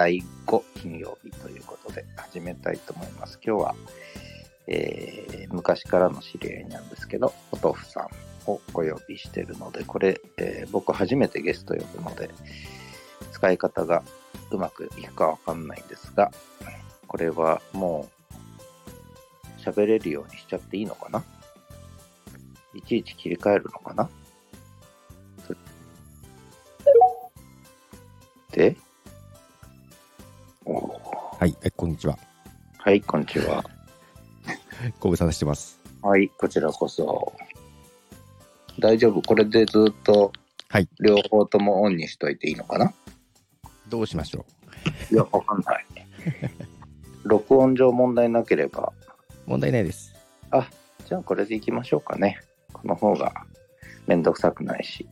第5金曜日ということで始めたいと思います。今日は、えー昔からの知り合いなんですけど、ポトフさんをお呼びしてるので、これ、えー僕初めてゲスト呼ぶので、使い方がうまくいくかわかんないんですが、これはもう喋れるようにしちゃっていいのかな？いちいち切り替えるのかな？で、はい、えこんにちは。はい、こんにちは。ご無沙汰してます。はい、こちらこそ。大丈夫？これでずっとはい、両方ともオンにしといていいのかな？どうしましょいや、わかんない。録音上問題なければ、う。問題ないです。あ、じゃあこれでいきましょうかね。この方がめんどくさくないし。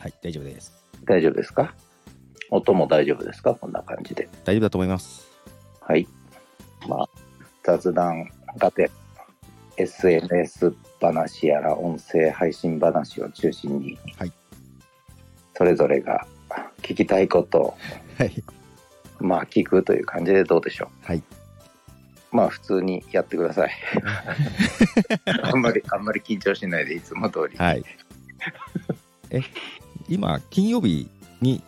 はい、大丈夫です。大丈夫ですか？音も大丈夫ですか？こんな感じで。大丈夫だと思います。はい。まあ、雑談がて、SNS 話やら音声配信話を中心に、はいそれぞれが聞きたいことを、はい。まあ聞くという感じでどうでしょはい。う。まあ普通にやってください。あんまり、あんまり緊張しないでいつも通り。はい。え、今、金曜日に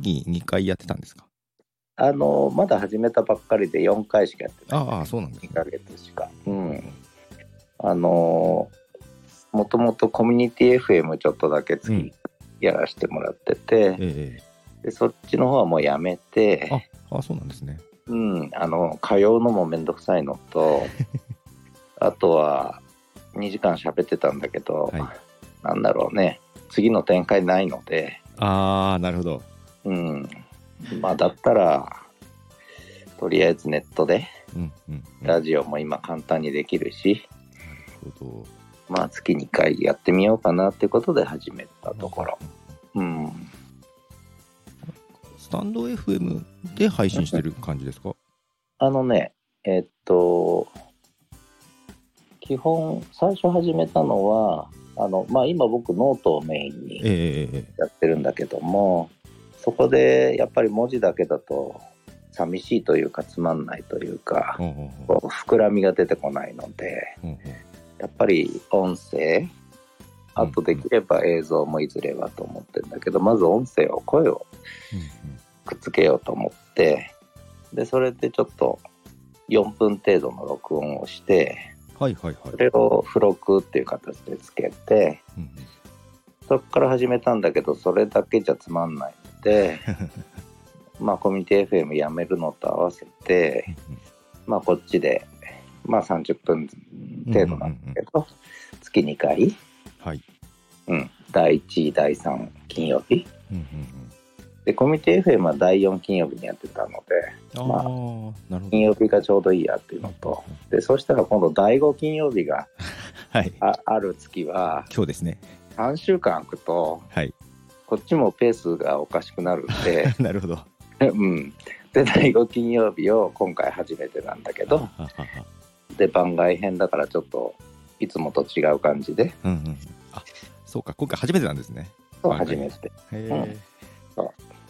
月に2回やってたんですか？あの、まだ始めたばっかりで4回しかやってない。ああ、そうなんですね2。ヶ月しか。うん。あのーもともとコミュニティ FM ちょっとだけやらせてもらってて、えでそっちの方はもうやめて、ああ、そうなんですね。うん、あの、通うのもめんどくさいのと、あとは2時間喋ってたんだけど、はいなんだろうね、次の展開ないので、ああ、なるほど。うん、まあだったら、とりあえずネットで、うん、うん。うんラジオも今簡単にできるし、なるほど。まあ月2回やってみようかなってことで始めたところ。うん。スタンド FM で配信してる感じですか？あのね、えっと、基本、最初始めたのは、あの、まあ今僕ノートをメインにえええええやってるんだけども、そこでやっぱり文字だけだと寂しいというかつまんないというかうほうほこう膨らみが出てこないので、うほうほやっぱり音声、あとできれば映像もいずれはと思ってるんだけど、まず音声を、声をうくっつけようと思って、で、それでちょっと4分程度の録音をして、はいはいはい。そ。れを付録っていう形でつけて、うんそこから始めたんだけど、それだけじゃつまんない。ので、まあコミュニティ FM やめるのと合わせて、まあこっちで、まあ30分程度なんだけど、月2回、はい。うん、第1、第3金曜日。うんうんで、コミュニティ FM は第4金曜日にやってたので、うん、まあああ、なるほ金曜日がちょうどいいやっていうのと、で、そしたら今度第5金曜日がど。はい。あある月は、今日ですね。3週間空くと、はい。こっちもペースがおかしくなるんで、なるほど。うん。で、第5金曜日を今回初めてなんだけど、で、番外編だからちょっと、いつもと違う感じで、うんうん。あ、そうか、今回初めてなんですね。そう初めて。へえ。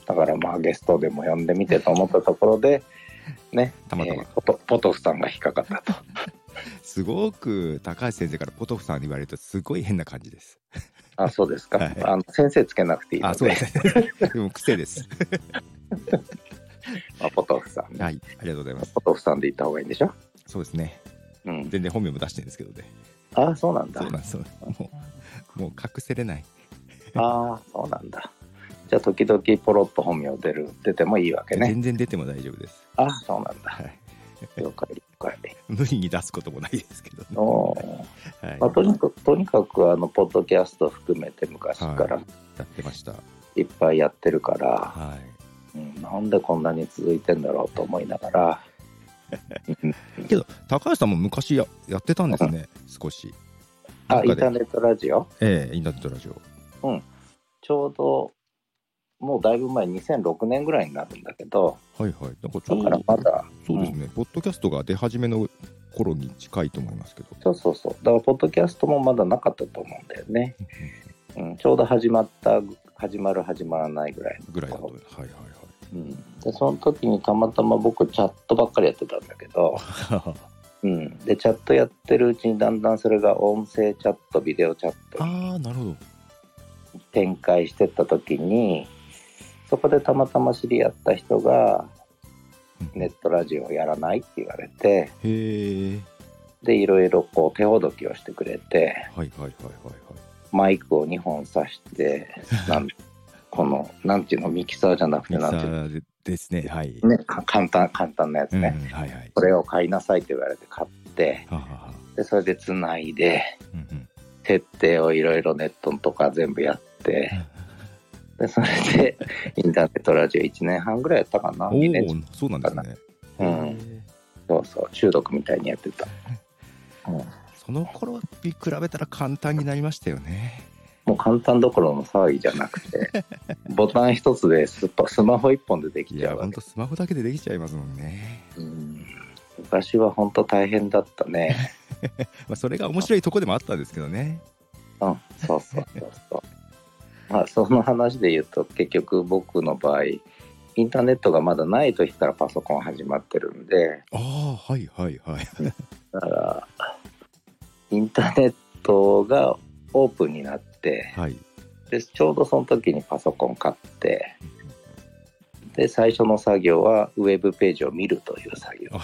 だからまあゲストでも呼んでみてと思ったところで、ね、たまたまえーポトポトフさんが引っかかったと。すごく高橋先生からポトフさんに言われるとすごい変な感じです。あ、そうですか。はいあの先生つけなくていいので、あ、そうですね。で も癖です。まあ、ポトフさん、はい、ありがとうございます。ポトフさんで言った方がいいんでしょ？そうですね。うん。全然本名も出してるんですけどね。あ、そうなんだ。そうなんです。もう、もう隠せれない。ああ、そうなんだ。じゃあ、時々ポロッと本名出る、出てもいいわけね。全然出ても大丈夫です。あそうなんだ。はい。了解、了解。無理に出すこともないですけどね。はい。まあ、とにかく、とにかく、あの、ポッドキャスト含めて昔からはいやってました。いっぱいやってるから、はい。うん、なんでこんなに続いてんだろうと思いながら、う んけど、高橋さんも昔ややってたんですね、少し。あ、インターネットラジオ？ええインターネットラジオ。ちょうど、もうだいぶ前、2006年ぐらいになるんだけど、はいはい。なんかちだからまだ、そうですね、ポッドキャストが出始めの頃に近いと思いますけど。そうそうそう。だから、ポッドキャストもまだなかったと思うんだよね。うん、ちょうど始まった、始まる始まらないぐらいのぐらいだと。はいはいはい。ろうん、で、その時にたまたま僕チャットばっかりやってたんだけど、うん。で、チャットやってるうちにだんだんそれが音声チャット、ビデオチャットあ、なるほど。展開してった時に、そこでたまたま知り合った人が、ネットラジオやらないって言われて、へえ。で、いろいろこう手ほどきをしてくれて、はいはいはいはいはい。マイクを2本挿して、なんこの、なんていうの、ミキサーじゃなくて、なんていうの、ーですね。はい。ね、か簡単、簡単なやつうん、ね。はいはい。これを買いなさいって言われて買って。で、それで繋いで、うんうん。設定をいろいろネットとか全部やって、で、それで、インターネットラジオ1年半ぐらいやったかな？お2年お、そうなんですね。うんそうそう、中毒みたいにやってた。うん、その頃に比べたら簡単になりましたよね。もう簡単どころの騒ぎじゃなくて、ボタン一つでスパスマホ一本でできちゃうわけほんとスマホだけでできちゃいますもんね。うん昔は本当大変だったね。まあ、それが面白いとこでもあったんですけどね。うん、そうそうそうそう。まあ、その話で言うと、結局僕の場合、インターネットがまだない時からパソコン始まってるんで、ああ、はいはいはい。だから、インターネットがオープンになって、はい。でちょうどその時にパソコン買って、で、最初の作業はウェブページを見るという作業あ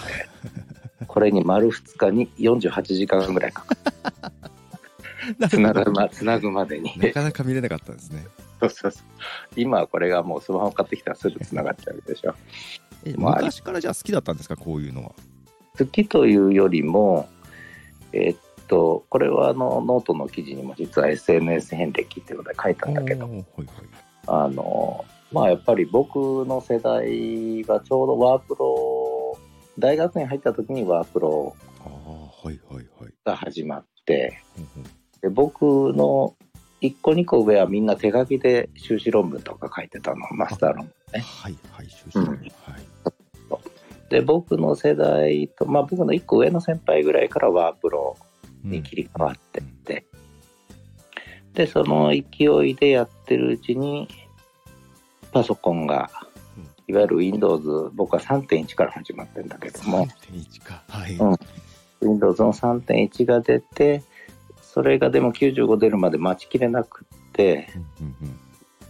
で、これに丸2日に48時間ぐらいかかる。つなぐまつなぐまでに。なかなか見れなかったんですね。そうそうそう。今はこれがもうスマホ買ってきたらすぐつながっちゃうでしょ。えまあ昔からじゃあ好きだったんですか、こういうのは。好きというよりも、えっと、これはあのノートの記事にも実は SNS 遍歴っていうことで書いたんだけど、はいはい。あの、まあやっぱり僕の世代はちょうどワープロ、大学に入った時にワープロああ、はいはいはい。で僕の1個2個上はみんな手書きで修士論文とか書いてたの、マスター論文ね。はいはい、修士論文うんはい。で、僕の世代と、まあ僕の1個上の先輩ぐらいからワープロに切り替わってって、で、その勢いでやってるうちに、パソコンがうん、いわゆる Windows、僕は3.1から始まってるんだけども、3.1か。はい。うん Windows の3.1が出て、それがでも95出るまで待ちきれなくって、うんうんうん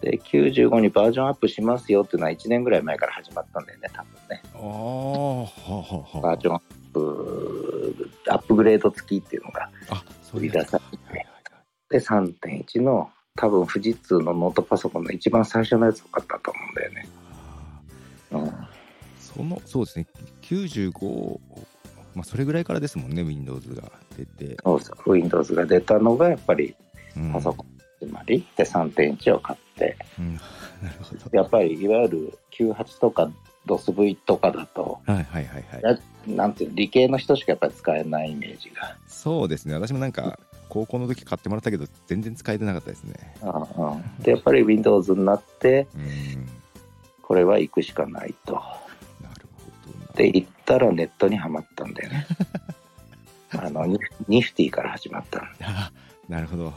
で、95にバージョンアップしますよっていうのは1年ぐらい前から始まったんだよね、多分ね。ああ、バージョンアップ、アップグレード付きっていうのが。あ、そういうやつか。はいはいはいで、3.1の多分富士通のノートパソコンの一番最初のやつを買ったと思うんだよね。うん。その、そうですね、95、まあ、それぐらいからですもんね、Windows が出て。そうそう。Windows が出たのがやっぱりうんパソコン始まりで3.1を買って、うん、なるほど。やっぱりいわゆる98とか DOSV とかだと、はいはいはいはい。やなんていうの理系の人しかやっぱり使えないイメージが。そうですね、私もなんか、高校の時買ってもらったけど、全然使えてなかったですね。うんうん、でやっぱり Windows になってうん、これは行くしかないと。なるほどな。で行ったらネットにはまったんだよね。あのニニフティから始まったなるほど。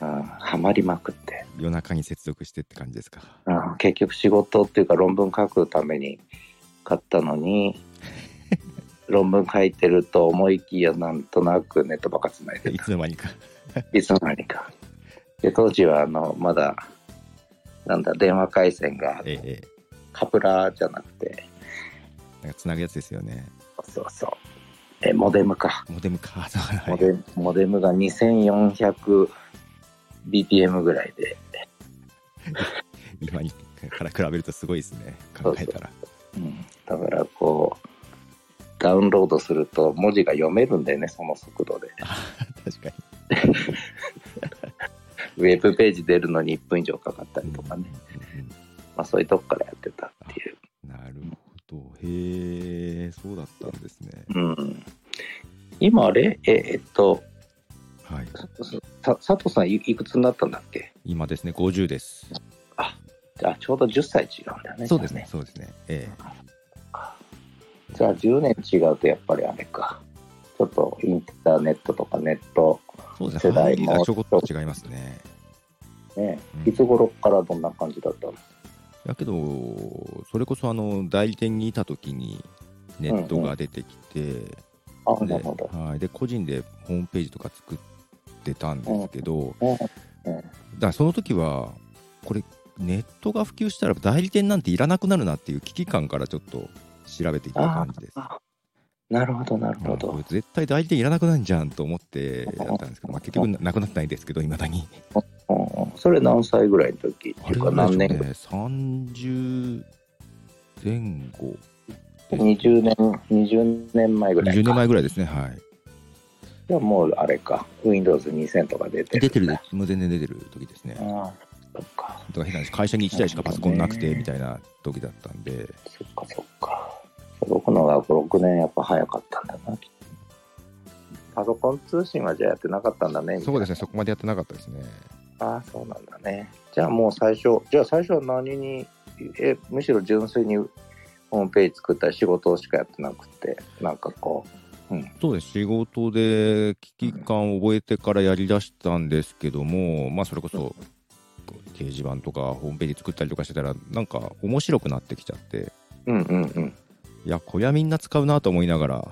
うん、ハマりまくって、夜中に接続してって感じですか。うん、結局仕事っていうか論文書くために買ったのに 論文書いてると思いきやなんとなくネットばっかつないでいつの間にか。いつの間にかで当時はあのまだなんだ電話回線がええ、カプラじゃなくてなんかつなぐやつですよね。そうそうえモデムか、モデムか。モデムモデムが 2400bpm ぐらいで、今にから比べるとすごいですね。考えたら。うん、だからこうダウンロードすると文字が読めるんだよねその速度であ確かに。ウェブページ出るのに1分以上かかったりとかね、まあ、そういうとこからやってたっていう、うんなるほど。へえ、そうだったんですね。うん、今あれ？ええっとはい。さ佐藤さんいいくつになったんだっけ？今ですね、50です。あじゃあちょうど10歳違うんだよねそうですね、そうですね。えじゃあ10年違うとやっぱりあれかちょっとインターネットとかネットえそうですね。世代も入りがちょこっと違いますね。ね、うんいつ頃からどんな感じだったの？やけど、それこそあの代理店にいた時にネットが出てきて、あ、でなるほど。はい、で個人でホームページとか作ってたんですけど、うんうんだからその時はこれネットが普及したら代理店なんていらなくなるなっていう危機感からちょっと調べていった感じです。あなるほど、なるほどれ。絶対代理店いらなくなるじゃんと思ってやったんですけど、まあ、結局ななくなってないんですけどいまだに。それ何歳ぐらいの時っていうか何年ぐらいね、30前後です ?20 年、20年前ぐらいか。20年前ぐらいですねはいじゃあもうあれか、Windows 2000とか出てる。出てるもう全然出てる時ですねああ、そっか。だから変な話会社に1台しかパソコンなくてみたいな時だったんでそっかそっか。僕のが6年やっぱ早かったんだな。パソコン通信はじゃあやってなかったんだね。そうですねそこまでやってなかったですねああ、そうなんだね。じゃあもう最初、じゃあ最初は何に、え、むしろ純粋にホームページ作ったり仕事しかやってなくて、なんかこう、うん。そうです仕事で危機感を覚えてからやりだしたんですけどもまあそれこそ掲示板とかホームページ作ったりとかしてたらなんか面白くなってきちゃってうんうんうん。いやこりゃみんな使うなと思いながら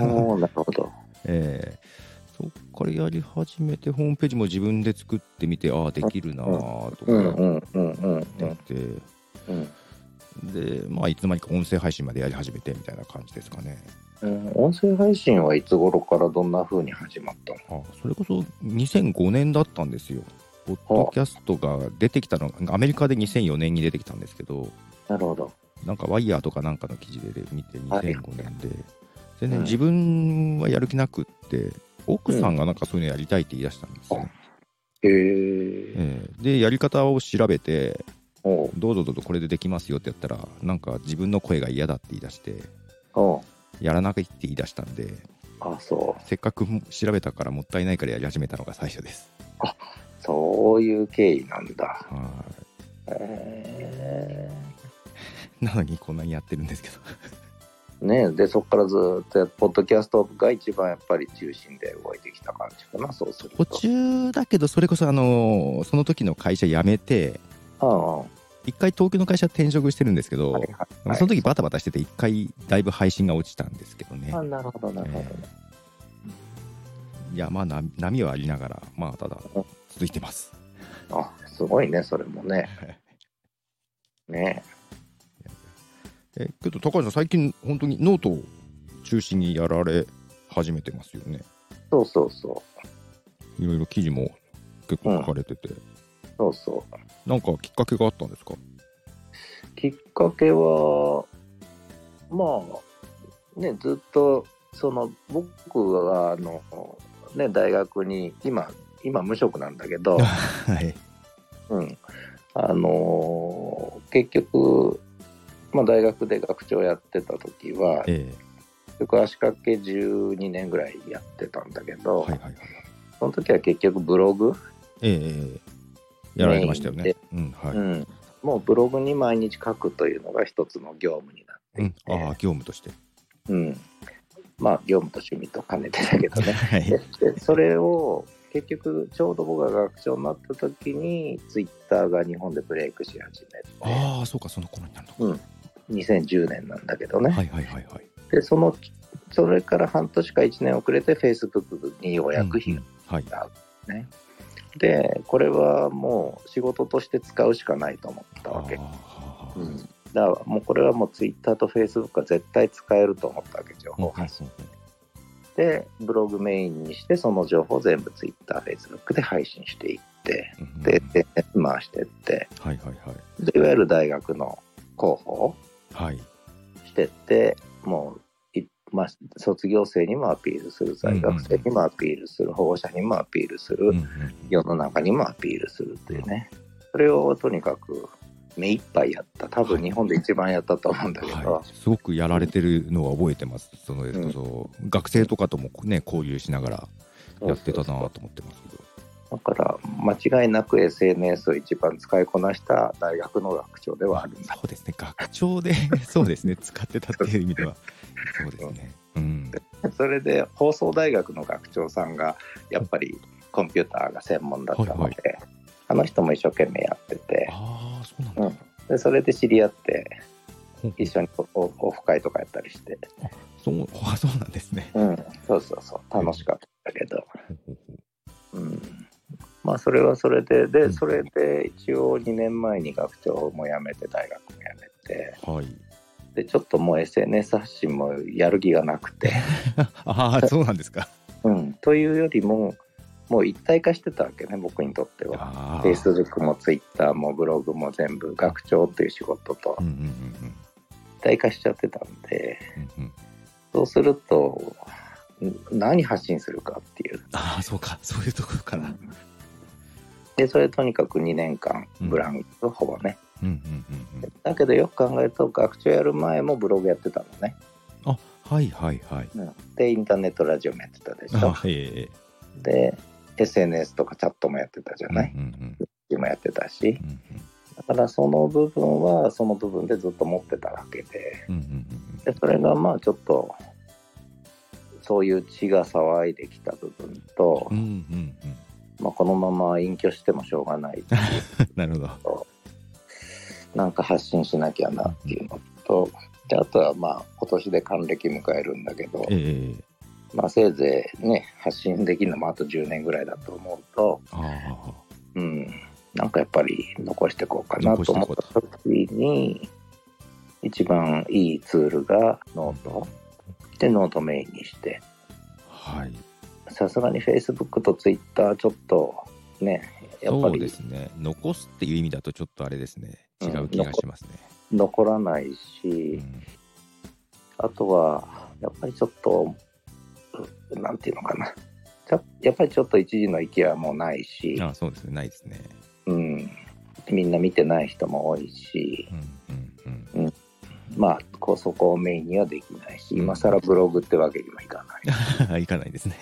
おおなるほど。えーからやり始めてホームページも自分で作ってみてああできるなあとかうんやって。でまあいつの間にか音声配信までやり始めてみたいな感じですかね。うん、音声配信はいつ頃からどんな風に始まったの？あそれこそ2005年だったんですよ。ポッドキャストが出てきたのアメリカで2004年に出てきたんですけど。なるほど。なんかワイヤーとかなんかの記事で見てはい2005年で。全うん然自分はやる気なくって奥さんがなんかそういうのやりたいって言い出したんですよね、へえ。ええでやり方を調べておうどうぞどうぞこれでできますよってやったらなんか自分の声が嫌だって言い出してやらなきゃって言い出したんであ、そう。せっかく調べたからもったいないからやり始めたのが最初ですそういう経緯なんだ。はへい なのにこんなにやってるんですけどえ。ねで、そこからずーっとや、ポッドキャストが一番やっぱり中心で動いてきた感じかな、そうすると。途中だけどそれこそあのその時の会社辞めてああ、は一回東京の会社転職してるんですけど、いはいはい。その時バタバタしてて一回だいぶ配信が落ちたんですけどねあ、なるほど、なるほどね。いやまあな波はありながらまあただ続いてますあ、すごいね、それもね。ねえけど高橋さん最近本当にノートを中心にやられ始めてますよねそうそうそう。いろいろ記事も結構書かれてて、そうそう。なんかきっかけがあったんですか？きっかけは、まあ、ね、ずっと、その、僕は、あの、ね、大学に、今、今無職なんだけど、はいうん。あのー結局、まあ、大学で学長やってた時は、え結局足掛け12年ぐらいやってたんだけえど、はいはいはいその時は結局ブログ、ええええやられてましたよね。うんはい、うん、もうブログに毎日書くというのが一つの業務になってうん。ああ業務として。うん、まあ業務と趣味と兼ねてだけどね。はい。ででそれを結局ちょうど僕が学長になった時にツイッターが日本でブレイクし始めて。ああそうかその頃になるのか、2010年なんだけどね、はいはいはいはい。でそのそれから半年か1年遅れて Facebook にようやく火がうんうん。はい。ね、でこれはもう仕事として使うしかないと思ったわけ、うん、だからもうこれはもう Twitter と Facebook は絶対使えると思ったわけ情報発信。でブログメインにしてその情報を全部 Twitter、Facebook で配信していってうんうん。でで回してって。はいはいはい。でいわゆる大学の広報してってもうい、まあ、卒業生にもアピールする在学生にもアピールする保護者にもアピールする、うんうん世の中にもアピールするっていうね、それをとにかく目いっぱいやった。多分日本で一番やったと思うんだけど、はい、すごくやられてるのは覚えてます、そのうん。学生とかともね交流しながらやってたなと思ってますけど、だから間違いなく SNS を一番使いこなした大学の学長ではあるんだ。そうですね、学長で そうですね、使ってたっていう意味では、そうですね。うん、それで放送大学の学長さんがやっぱりコンピューターが専門だったので、はいはあの人も一生懸命やってて、ああ、そうなんだ。うん。でそれで知り合って一緒にオオフ会とかやったりして、そうあそうなんですね。うん、そうそうそう。楽しかったけど、うん、まあそれはそれでうんでそれで一応2年前に学長も辞めて大学も辞めてはい。でちょっともう SNS 発信もやる気がなくて、ああ、そうなんですか。うん、というよりももう一体化してたわけね僕にとっては。ああ。Facebook も Twitter もブログも全部学長っていう仕事とうんうんうん一体化しちゃってたんでうんうん。そうするとん何発信するかっていう。ああ、そうか。そういうところから。でそれとにかく2年間うん。ブランク、ほぼね。うんうんうんうん。だけどよく考えると学長やる前もブログやってたのね、あはいはいはい。でインターネットラジオもやってたでしょ。で SNS とかチャットもやってたじゃない、うんうんもやってたし。うんうんだからその部分はその部分でずっと持ってたわけで。うんうんうん。でそれがまあちょっとそういう血が騒いできた部分と、うんうんうんまあ、このまま隠居してもしょうがない なるほど。なんか発信しなきゃなっていうのとであとはまあ今年で還暦迎えるんだけど、ええまあ、せいぜいね発信できるのもあと10年ぐらいだと思うと。うん、なんかやっぱり残していこうかなと思った時に一番いいツールがノートでノートメインにしてはい。さすがに Facebook と Twitter ちょっとねやっぱそうでりすね。残すっていう意味だとちょっとあれですね。違う気がしますね。残らないうんし、あとはやっぱりちょっとうなんていうのかなやっぱりちょっと一時の勢いはもうないし、あそうですね。ないですね。うん、みんな見てない人も多いしうんうんまあこうそこをメインにはできないしうん今更ブログってわけにもいかないうん。いかないですね。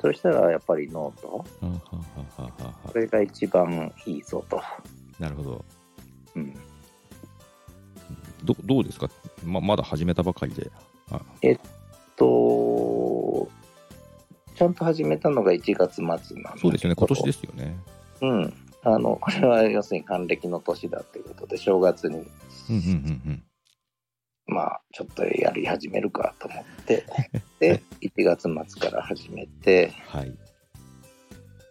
そしたらやっぱりノートこれが一番いいぞと、なるほど。うん、どどうですか？ままだ始めたばかりで。あとちゃんと始めたのが1月末なんだけどそうですよね。今年ですよね。うんあのこれは要するに還暦の年だっていうことで正月にうんうんうんうん。まあちょっとやり始めるかと思って で1月末から始めてはい。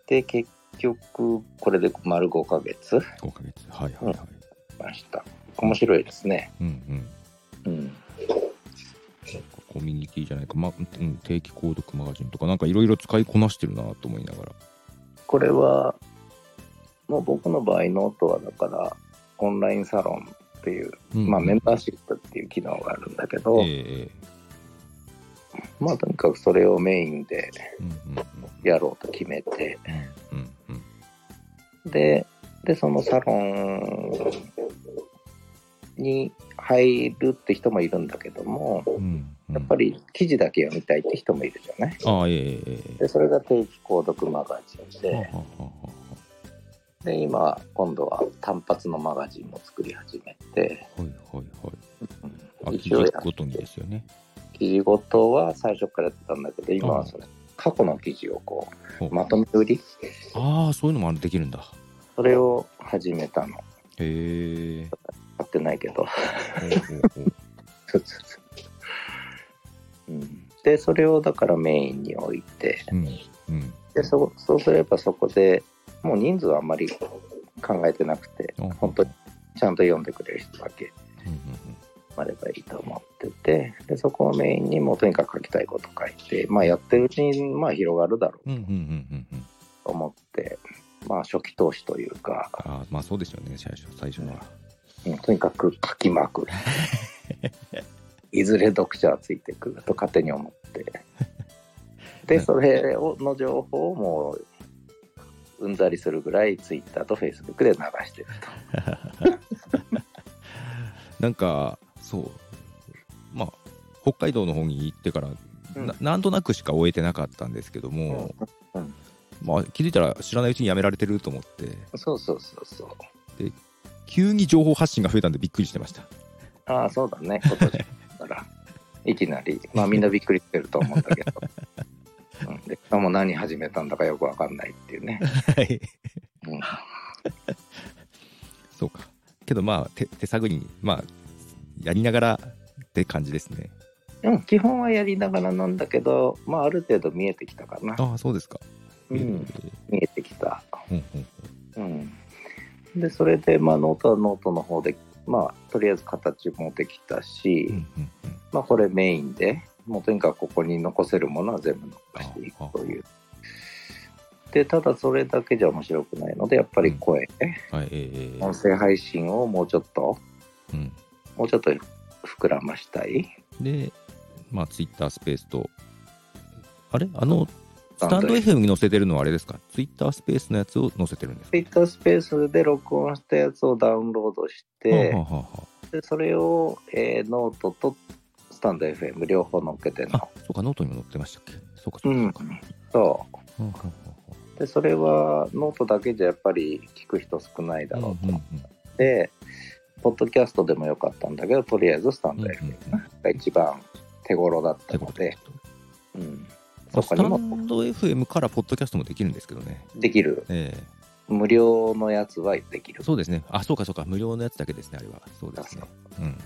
で結局これで丸5ヶ月5ヶ月。はいはいはい。ました面白いですねうんうん。うんコミュニティじゃないか、まうん、定期購読マガジンとか、なんかいろいろ使いこなしてるなと思いながら。これはもう僕の場合ノートはだからオンラインサロンっていう、うんまあ、メンバーシップっていう機能があるんだけど、ええまあとにかくそれをメインでやろうと決めて。ででそのサロンに入るって人もいるんだけどもうんうん。やっぱり記事だけ読みたいって人もいるじゃない？ええええ。でそれが定期購読マガジンではははで今今度は単発のマガジンも作り始めて、はいはいはい。あ、うん。記一応や事ごとにですよね。記事ごとは最初からやってたんだけど今はそれ過去の記事をこほう。うまとめ売り？ああ、そういうのもできるんだ。それを始めたの。へえ。買ってないけど。うん。でそれをだからメインに置いて。うんうん。でそそうすればそこでもう人数はあんまり考えてなくてあ本当にちゃんと読んでくれる人だけあればいいと思っててでそこをメインにもうとにかく書きたいこと書いてまあやってるうちにまあ広がるだろう。と思ってまあ初期投資というか、ああ、まあそうですよね、最初最初は。うん。とにかく書きまくる。いずれ読者はついてくると勝手に思って。でそれをの情報をもううんざりするぐらいツイッターとフェイスブックで流してるなんか、そう。まあ、北海道の方に行ってから、うん。ななんとなくしか終えてなかったんですけども、うん。うん。まあ、気づいたら知らないうちにやめられてると思って、とそうそうそうそう。急に情報発信が増えたんでびっくりしてました。ああそうだね。今年から。いきなり。まあみんなびっくりしてると思うんだけど、うん、でしかも何始めたんだかよくわかんないっていうね、はい。うん そうか。けどまあ手手探りにまあやりながらって感じですねうん、基本はやりながらなんだけど、まあ、ある程度見えてきたかな。ああそうですかうん、えー見えてきた。うんうんうん。で、それで、まあ、ノートはノートの方で、まあ、とりあえず形もできたし、うんうんうんまあ、これメインで、もうとにかくここに残せるものは全部残していくという。で、ただそれだけじゃ面白くないので、やっぱり声、はいえー音声配信をもうちょっと、うん。もうちょっと膨らましたい。でまあツイッタースペースと。あれ？あのスタンド FM に載せてるのはあれですか？ツイッタースペースのやつを載せてるんですか？Twitter スペースで録音したやつをダウンロードして、はあはあはでそれを、えーノートとスタンド FM 両方載っけてんのああ。そうかノートにも載ってましたっけ？そうかそううかんそうか、。そはあはあはう。で、それはノートだけじゃやっぱり聞く人少ないだあろうと思うんうんうんって、ポッドキャストでもよかったんだけど、とりあえずスタンドうんうん FM が一番手頃だったので、うん。まあスタそこにもンド FM からポッドキャストもできるんですけどね。できる。え無料のやつはできるえ。そうですね。あ、そうかそうか。無料のやつだけですね、あれは。そうですね。うんうん。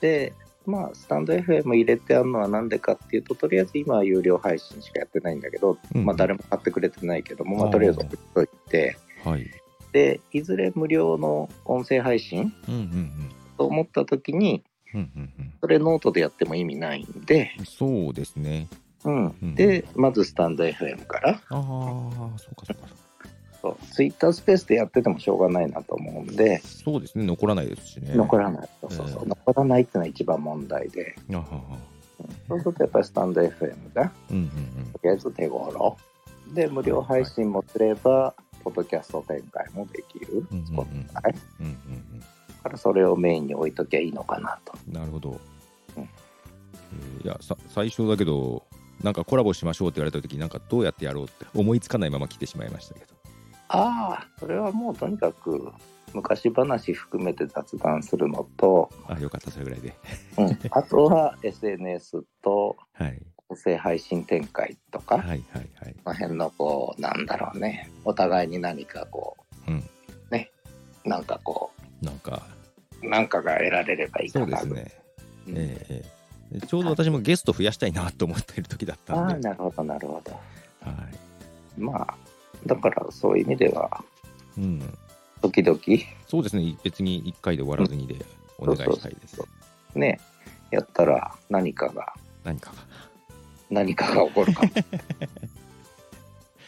で、まあ、スタンド FM 入れてあるのはなんでかっていうと、とりあえず今は有料配信しかやってないんだけど、うんまあ、誰も買ってくれてないけども、まあ、とりあえず送っといて、はい。で、いずれ無料の音声配信うんうんと思った時に、うん。うんうんそれノートでやっても意味ないんで、うん。そうですね。うんうんで、まずスタンド FM から、ああ、そうかそうか。そうツイッタースペースでやっててもしょうがないなと思うんで、そうですね。残らないですしね。残らない。そうそうそうええ残らないっていうのは一番問題で、あはは。うんそうするとやっぱりスタンド FM が、うんうんとりあえず手頃。で、無料配信もすれば、ポッドキャスト展開もできる。うんうんうんだからそれをメインに置いときゃいいのかなと。うん。なるほど。うんえーいやさ、最初だけど、なんかコラボしましょうって言われた時なんかどうやってやろうって思いつかないまま来てしまいましたけど。ああ、それはもうとにかく昔話含めて雑談するのと、あ、よかった、それぐらいで。うん、あとは SNS とはい。音声配信展開とか、はいはいはい。この辺のこう、なんだろうね、お互いに何かこう、うんね、なんかこなんか、う、なんかが得られればいいかなそうですね。うんええええちょうど私もゲスト増やしたいなと思っている時だったああ、んで。なるほど、なるほど。はい。まあ、だからそういう意味では、うん。時々、そうですね。別に1回で終わらずにでお願いしたいです。ね、やったら何かが、何かが。何かが起こるかも。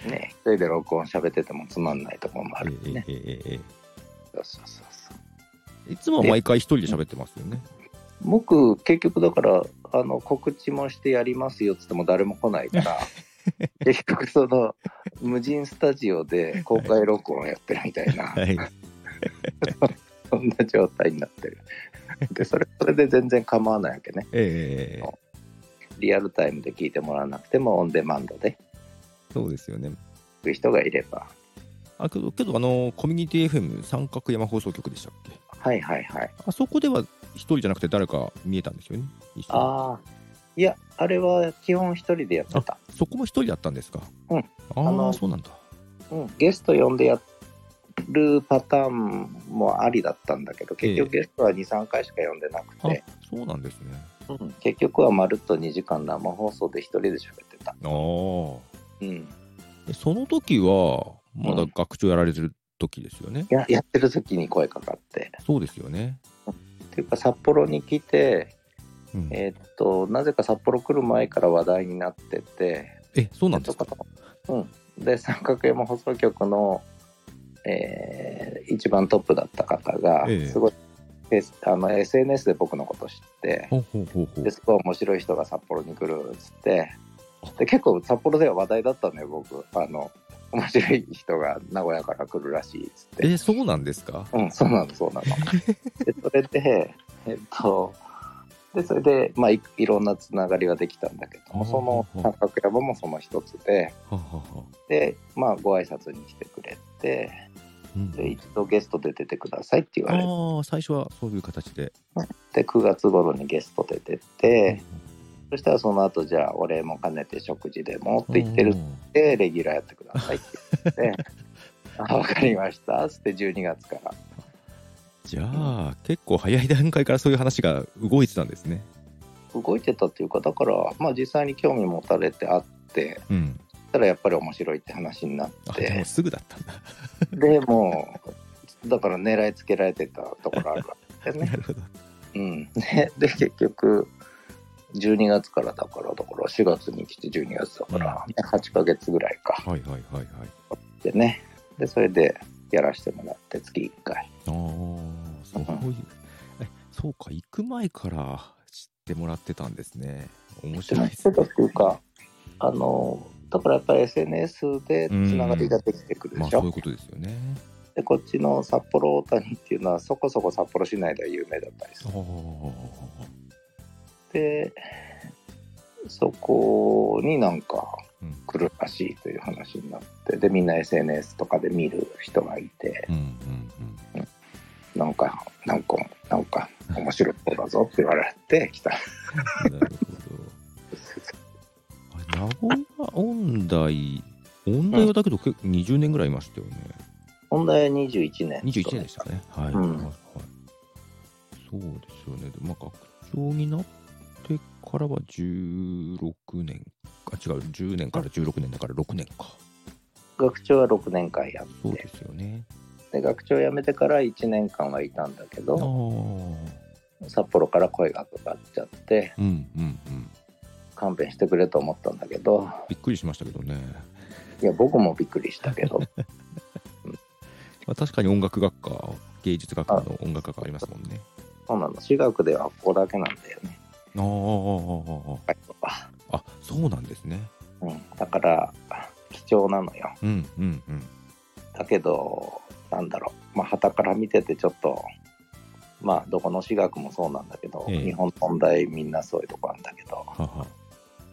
ね、一人で録音喋っててもつまんないところもあるええしね。ええええそうそうそうそう。いつもは毎回一人で喋ってますよね。僕、結局だから、あの、告知もしてやりますよっつっても誰も来ないから、結局その、無人スタジオで公開録音やってるみたいな、はい。そんな状態になってる。で、それ、それで全然構わないわけね。ええリアルタイムで聞いてもらわなくても、オンデマンドでそうですよね。聞く人がいれば。あけど、けどあの、コミュニティ FM 三角山放送局でしたっけ？はいはいはい。あそこでは一人じゃなくて誰か見えたんですよね。一緒にああ、いや、あれは基本一人でやってた。そこも一人だったんですか？うんあのそうなんだ。うん、ゲスト呼んでやるパターンもありだったんだけど、結局えゲストは2、3回しか呼んでなくあて、、そうなんですね。うん結局はまるっと2時間生放送で一人で喋ってた。ああ。うん。えその時は、まだ学長やられてる時ですよね？ややってる時に声かかって。そうですよね。っていうか、札幌に来て、うんええーっと、なぜか札幌来る前から話題になってて、そうなんですか？うん。で、三角山放送局の、えー一番トップだった方が、ええすごい、えあの SNS で僕のこと知って。ですごい面白い人が札幌に来るっつって、で結構札幌では話題だったのよ、僕。あの、面白い人が名古屋から来るらしいっつって。え、そうなんですか？うん、そうなの、そうなの。で、それで、えっと、で、それで、まあい、いろんなつながりができたんだけども、その三角山もその一つで、で、まあ、ご挨拶に来てくれて、うんで、一度ゲストで出てくださいって言われああ、最初はそういう形で。て、9月頃にゲストで出て、そしたらその後、じゃあ、お礼も兼ねて食事でもって言ってるって、レギュラーやってくださいって言って、あ、わかりました。つって12月からじゃあ、結構早い段階からそういう話が動いてたんですね。動いてたっていうか、だから、まあ実際に興味持たれてあって、うん。たらやっぱり面白いって話になっあ、でもて、すぐだったんだ。でもう、だから狙いつけられてたところあるわけだよね。なるほど。うん。で、で結局、12月からだから、だから4月に来て12月だから、ね8ヶ月ぐらいか。はいはいはいはい。でね。で、それでやらせてもらって、月1回。ああ、そういう。え、そうか、行く前から知ってもらってたんですね。面で白いですね。もっていうか、あの、だからやっぱり SNS でつながりができてくるまあ、でしょ？そういうことですよね。で、こっちの札幌大谷っていうのは、そこそこ札幌市内では有名だったりすある。あ。で、そこになんかうん来るらしいという話になって、で、みんな SNS とかで見る人がいて、うんうんうん。なんか、なんか、なんか、面白そうだぞって言われて来た。なるほど。名古屋音大、音大はだけど結構20年ぐらいいましたよね。本題は21年。21年でしたね。はい。うんはいはいそうですよね。でまあ、学長になってからは16年、あ、違う、10年から16年だから6年か。学長は6年間やってそうで、すよね。で、学長辞めてから1年間はいたんだけ。ど、札幌から声がかかっちゃって、うんうんうん。勘弁してくれと思ったんだけど、びっくりしましたけどね。いや、僕もびっくりしたけど、まあ、確かに音楽学科、芸術学科の音楽科がありますもんね。そうなの、私学ではここだけなんだよね。あああ、そうなんですね。うん、だから、貴重なのよ。うんうんうん。だけど、なんだろう、まあ、旗から見ててちょっと、まあ、どこの私学もそうなんだけど、ええ日本の問題みんなそういうとこあるんだけど、はは。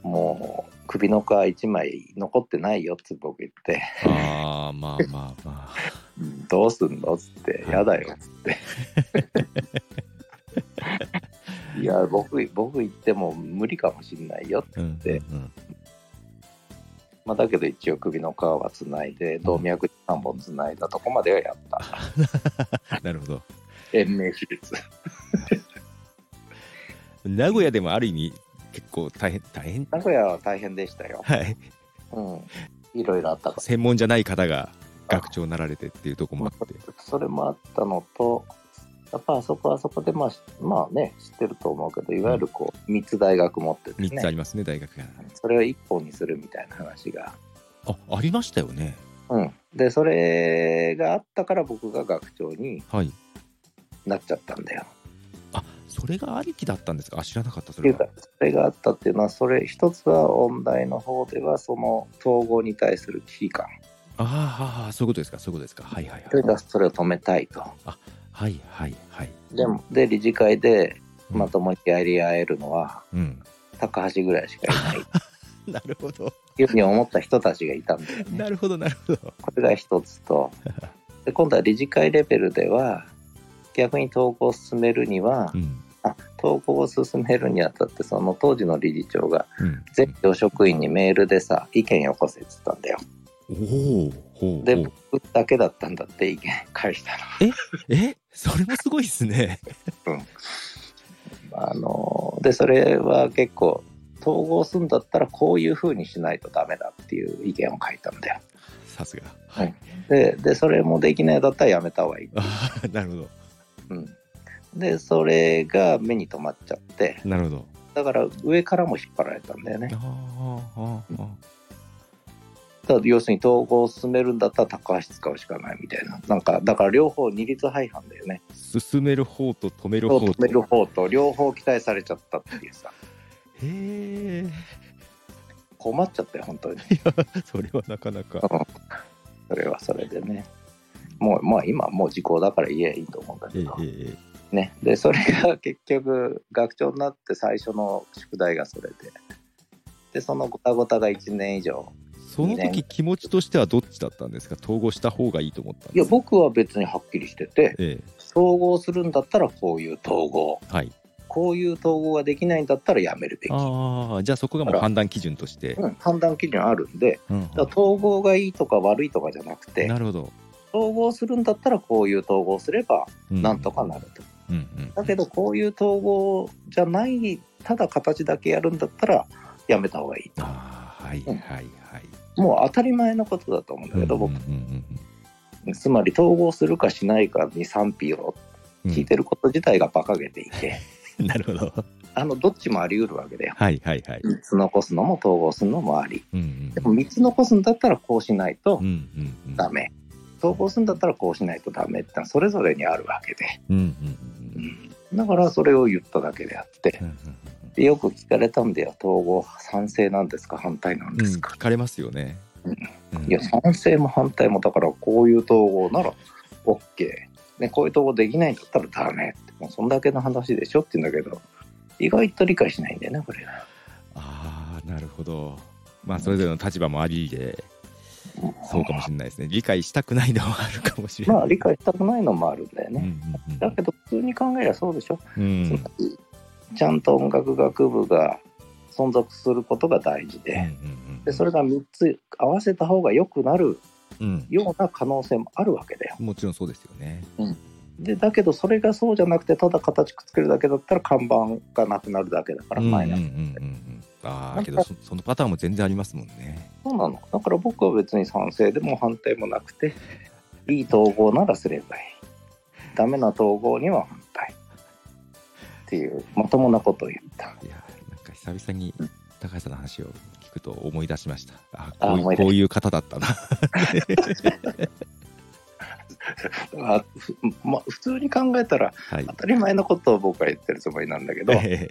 もう、首の皮一枚残ってないよって僕言って、ああ、まあまあまあ。どうすんのっつって、はいやだよっつって。いや、僕、僕言っても無理かもしんないよ。うんでうんまあ、だけど一応首の皮はつないで、動脈3本つないだとこまではやった。うん、なるほど。延命手術。名古屋でもある意味、結構大変、大変？名古屋は大変でしたよ。はい。うん。いろいろあったか専門じゃない方が学長になられてっていうところもあって。ら。それもあったのと、やっぱあそこはあそこで、まあ、しまあね、知ってると思うけど、いわゆるこう、3つ大学持ってて3つあね、りますね、大学が。それを1本にするみたいな話が。あ、ありましたよね。うん。で、それがあったから僕が学長にはい。なっちゃったんだよ。あ、それがありきだったんですか？あ、知らなかった、それはそれがあったっていうのは、それ、一つは音大の方では、その統合に対する危機感。あーはーはーそういうことですか、そういうことですか。はいはいはい。それがそれを止めたいと。はいはいはい。でも、で、理事会でうんまともにやり合えるのは、うん。高橋ぐらいしかいない。なるほど。いうふうに思った人たちがいたんだよね。なるほど、なるほど。これが一つと、で今度は理事会レベルでは、逆に統合を進めるにはう、ん。あ統合を進めるにあたって、その当時の理事長が、うん。全教職員にメールでさ、意見よこせって言ったんだよ。おおで、僕だけだったんだって意見 返したの。え？それもすごいですね。あので、それは結構、統合するんだったらこういうふうにしないとダメだっていう意見を書いたんだよ。さすが。はいで、で、それもできないだったらやめた方がいい。ああ、なるほど。うん。で、それが目に留まっちゃって、なるほど。だから上からも引っ張られたんだよねあ。あ、ああ、あだ要するに統合を進めるんだったら高橋使うしかないみたいな。なんか、だから両方二律背反だよね。あ。進める方と止める方と。止める方と両方期待されちゃったっていうさ。へえ。困っちゃったよ、本当に。それはなかなか。うんそれはそれでね。もう、まあ今もう時効だから言えばいいと思うんだええけど。ええね。で、それが結局、学長になって最初の宿題がそれで。で、そのごたごたが1年以上。その時気持ちとしてはどっちだったんですか？統合した方がいいと思ったんですいや、僕は別にはっきりしてて、え総合するんだったらこういう統合。えはい。こういう統合ができないんだったらやめるべき。ああ、じゃあそこがもう判断基準として。うん、判断基準あるんで、うん統合がいいとか悪いとかじゃなくてな、るほど。統合するんだったらこういう統合すればうんなんとかなると。うんうんだけどこういう統合じゃないただ形だけやるんだったらやめた方がいいと。ああはいはいはいもう当たり前のことだと思うんだけど、僕うんうんうん。つまり統合するかしないかに賛否をうん聞いてること自体が馬鹿げていて、なるほど。あのどっちもあり得るわけだよ。はいはいはい。3つ残すのも統合するのもあり。うんうんでも3つ残すんだったらこうしないとうんうんうん。ダメ。統合するんだったらこうしないとダメってそれぞれにあるわけで。うんうんうんだからそれを言っただけであって。う、んでよく聞かれたんだよ、統合賛成なんですか、反対なんうんですか。聞かれますよねうんうんいや、賛成も反対も、だからこういう統合なら OK。ね、こういう統合できないんだったらダメって。もうそんだけの話でしょって言うんだけど、意外と理解しないんだよね、これが。ああなるほどまあそれぞれの立場もありでそうかもしれないですね理解したくないのはあるかもしれないまあ、理解したくないのもあるんだようんね。うんだけど、普通に考えりゃそうでしょ。うんうんつまりちゃんと音楽学部が存続することが大事で、でそれが3つ合わせた方が良くなるうん。ような可能性もあるわけだよ。もちろんそうですよね。でだけどそれがそうじゃなくてただ形くっつけるだけだったら看板がなくなるだけだからマイナス、うんうん。うんうんああけどそそのパターンも全然ありますもんね。そうなの。だから僕は別に賛成でも反対もなくていい統合ならすればいい。ダメな統合には反対っていうまともなことを言った。いやなんか久々に高橋さんの話を聞くと思い出しました。ああこういう方だったな。あふま普通に考えたらはい。当たり前のことを僕は言ってるつもりなんだけど え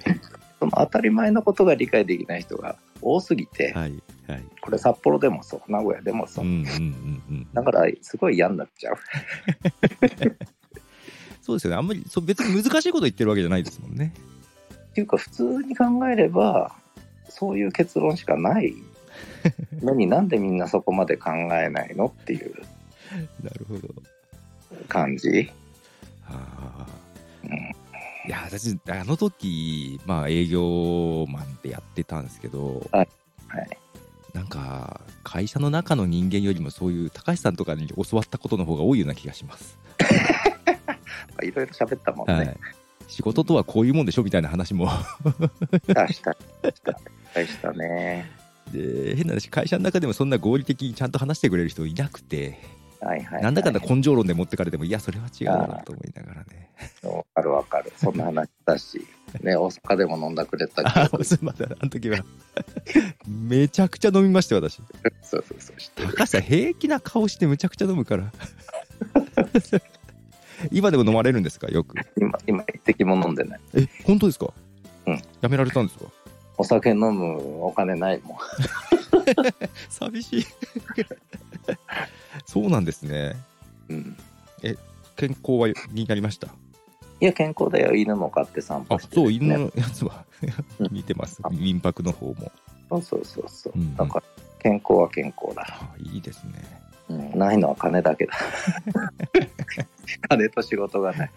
その当たり前のことが理解できない人が多すぎて、えはいはい。これ札幌でもそう名古屋でもそう。う、んうんうんうん。だからすごい嫌になっちゃう そうですよね。あんまりそう別に難しいこと言ってるわけじゃないですもんね。っていうか普通に考えればそういう結論しかない。のになんでみんなそこまで考えないのっていう。なるほど。感じ、あ。うん、ーいや私あの時まあ営業マンでやってたんですけどはい。なんか会社の中の人間よりもそういう高橋さんとかに教わったことの方が多いような気がします、いろいろ喋ったもんね、はい、仕事とはこういうもんでしょみたいな話も。したしたしたしたね。で変な話会社の中でもそんな合理的にちゃんと話してくれる人いなくて、はいはい、はい、なんだかんだ根性論で持ってかれてもいやそれは違うなと思いながらね。わかるわかる。そんな話だし。ね大阪でも飲んだくれたあけど。すいません。あの時は めちゃくちゃ飲みましたよ私。そうそうそう。高橋さん平気な顔してむちゃくちゃ飲むから今でも飲まれるんですか？よく。今今一滴も飲んでない。え本当ですか？うん。やめられたんですか？お酒飲むお金ないもん。寂しい。そうなんですね。うん。健康はになりました？いや健康だよ。犬も飼って散歩あしてそう犬ねのやつは うん。見てます。民泊の方も。そうそうそうそう、うんうん。だから健康は健康だ、あいいですね。うん、ないのは金だけだ金と仕事がない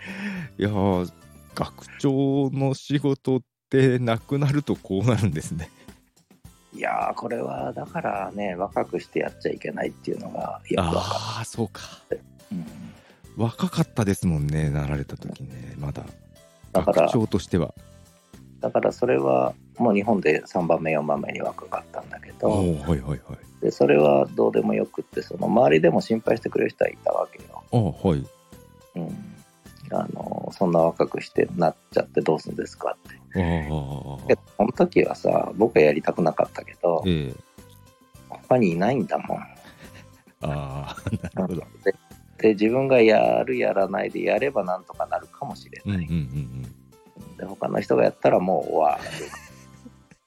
いやー学長の仕事ってなくなるとこうなるんですね。いやーこれはだからね若くしてやっちゃいけないっていうのがよくわかああそうか。る、うん、若かったですもんねなられた時ねまだ。だから学長としては。だからそれはもう日本で3番目4番目に若かったんだけおどおはいはいはい。でそれはどうでもよくってその周りでも心配してくれる人はいたわけよ、あはいうん、あのそんな若くしてなっちゃってどうするんですかって。でその時はさ僕はやりたくなかったけどええ。他にいないんだもん。ああなるほど。でで自分がやるやらないでやればなんとかなるかもしれない、うんうんうんで他の人がやったらもう終わ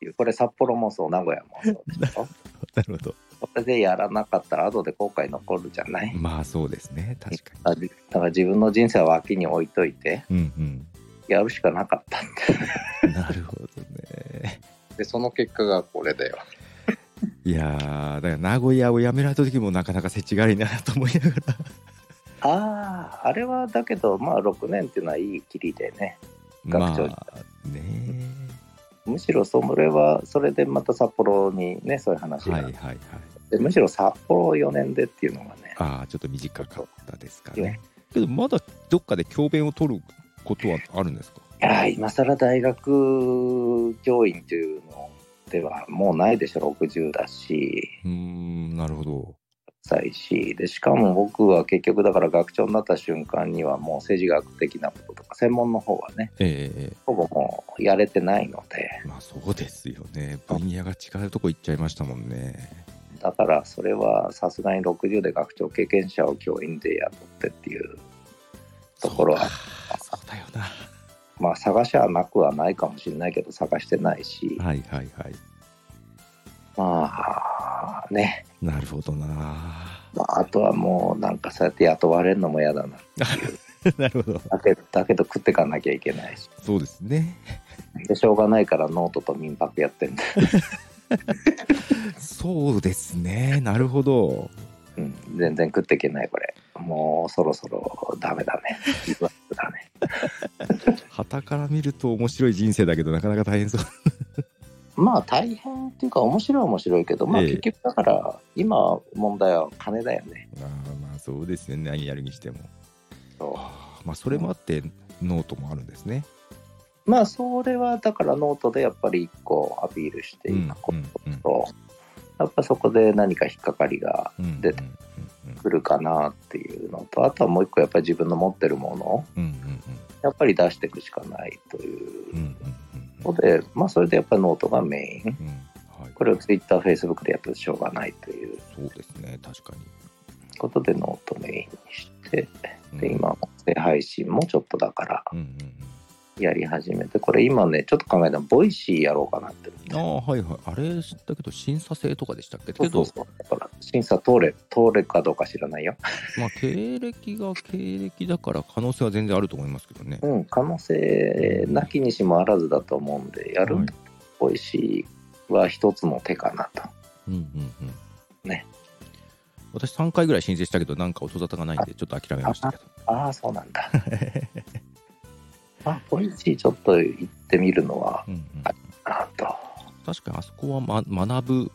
るこれ札幌もそう名古屋もそうでしょ？なるほどそれでやらなかったら後で後悔残るじゃない？まあそうですね。確かあだから自分の人生は脇に置いといてにうん。やるしかなかったって。う んなるほどね。でその結果がこれだよ。いやーだから名古屋を辞められた時もなかなかせちがりなと思いながら。あああれはだけどまあ6年っていうのはいいきりでね。学ま長あねむしろそれはそれでまた札幌にねそういう話が。はいはいはい。でむしろ札幌4年でっていうのがね、ああ、ちょっと短かったですかいやね。けど、まだどっかで教鞭を取ることはあるんですか？いやー今更大学教員というのではもうないでしょ、60だし、うーん、なるほど。歳しで、しかも僕は結局だから学長になった瞬間にはもう政治学的なこととか、専門の方はね、えええほぼもうやれてないので、えまあそうですよね。分野が違うとこ行っちゃいましたもんね。だからそれはさすがに60で学長経験者を教員で雇ってっていうところは、そうだよな。まあ探しはなくはないかもしれないけど、探してないし、はいはいはい。まあね、なるほどな。まあ、あとはもうなんかそうやって雇われるのも嫌だな。なるほど。だけど、だけど食ってかなきゃいけないし。そうですね。で、しょうがないからノートと民泊やってんだ。そうですね。なるほど。うん、全然食っていけないこれ。もうそろそろダメだね。ギブアップだね。旗から見ると面白い人生だけど、なかなか大変そう。まあ大変っていうか面白いは面白いけど、まあええ結局だから今問題は金だよね。ああまあそうですね。何やるにしても。そまあそれもあってノートもあるんですね。うまあそれはだからノートでやっぱり一個アピールしていくことと、やっぱそこで何か引っかかりがうん出てくるかなっていうのと、あとはもう一個やっぱり自分の持ってるものやっぱり出していくしかないといううんうんので、まあそれでやっぱりノートがメイン。うんはい。これを Twitter、Facebook でやっててしょうがないというそうですね。確かに。ことでノートメインにして、うんで、今、音声配信もちょっとだからうんうんうん。やり始めて、これ今ね、ちょっと考えたら、 Voicy やろうかなってる。ああ、はいはい。あれ知ったけど、審査制とかでしたっけ？そうそうそう。だから、審査通れ、通れかどうか知らないよ。まあ、経歴が経歴だから可能性は全然あると思いますけどね。うん、可能性なきにしもあらずだと思うんで、やるはいVoicy は一つの手かなと。うんうんうん。ね。私3回ぐらい申請したけど、なんか音沙汰がないんで、ちょっと諦めましたけど。ああ、そうなんだ。あ、 Voicy ちょっと行ってみるのは、うんうん、あと。確かにあそこは、ま、学ぶ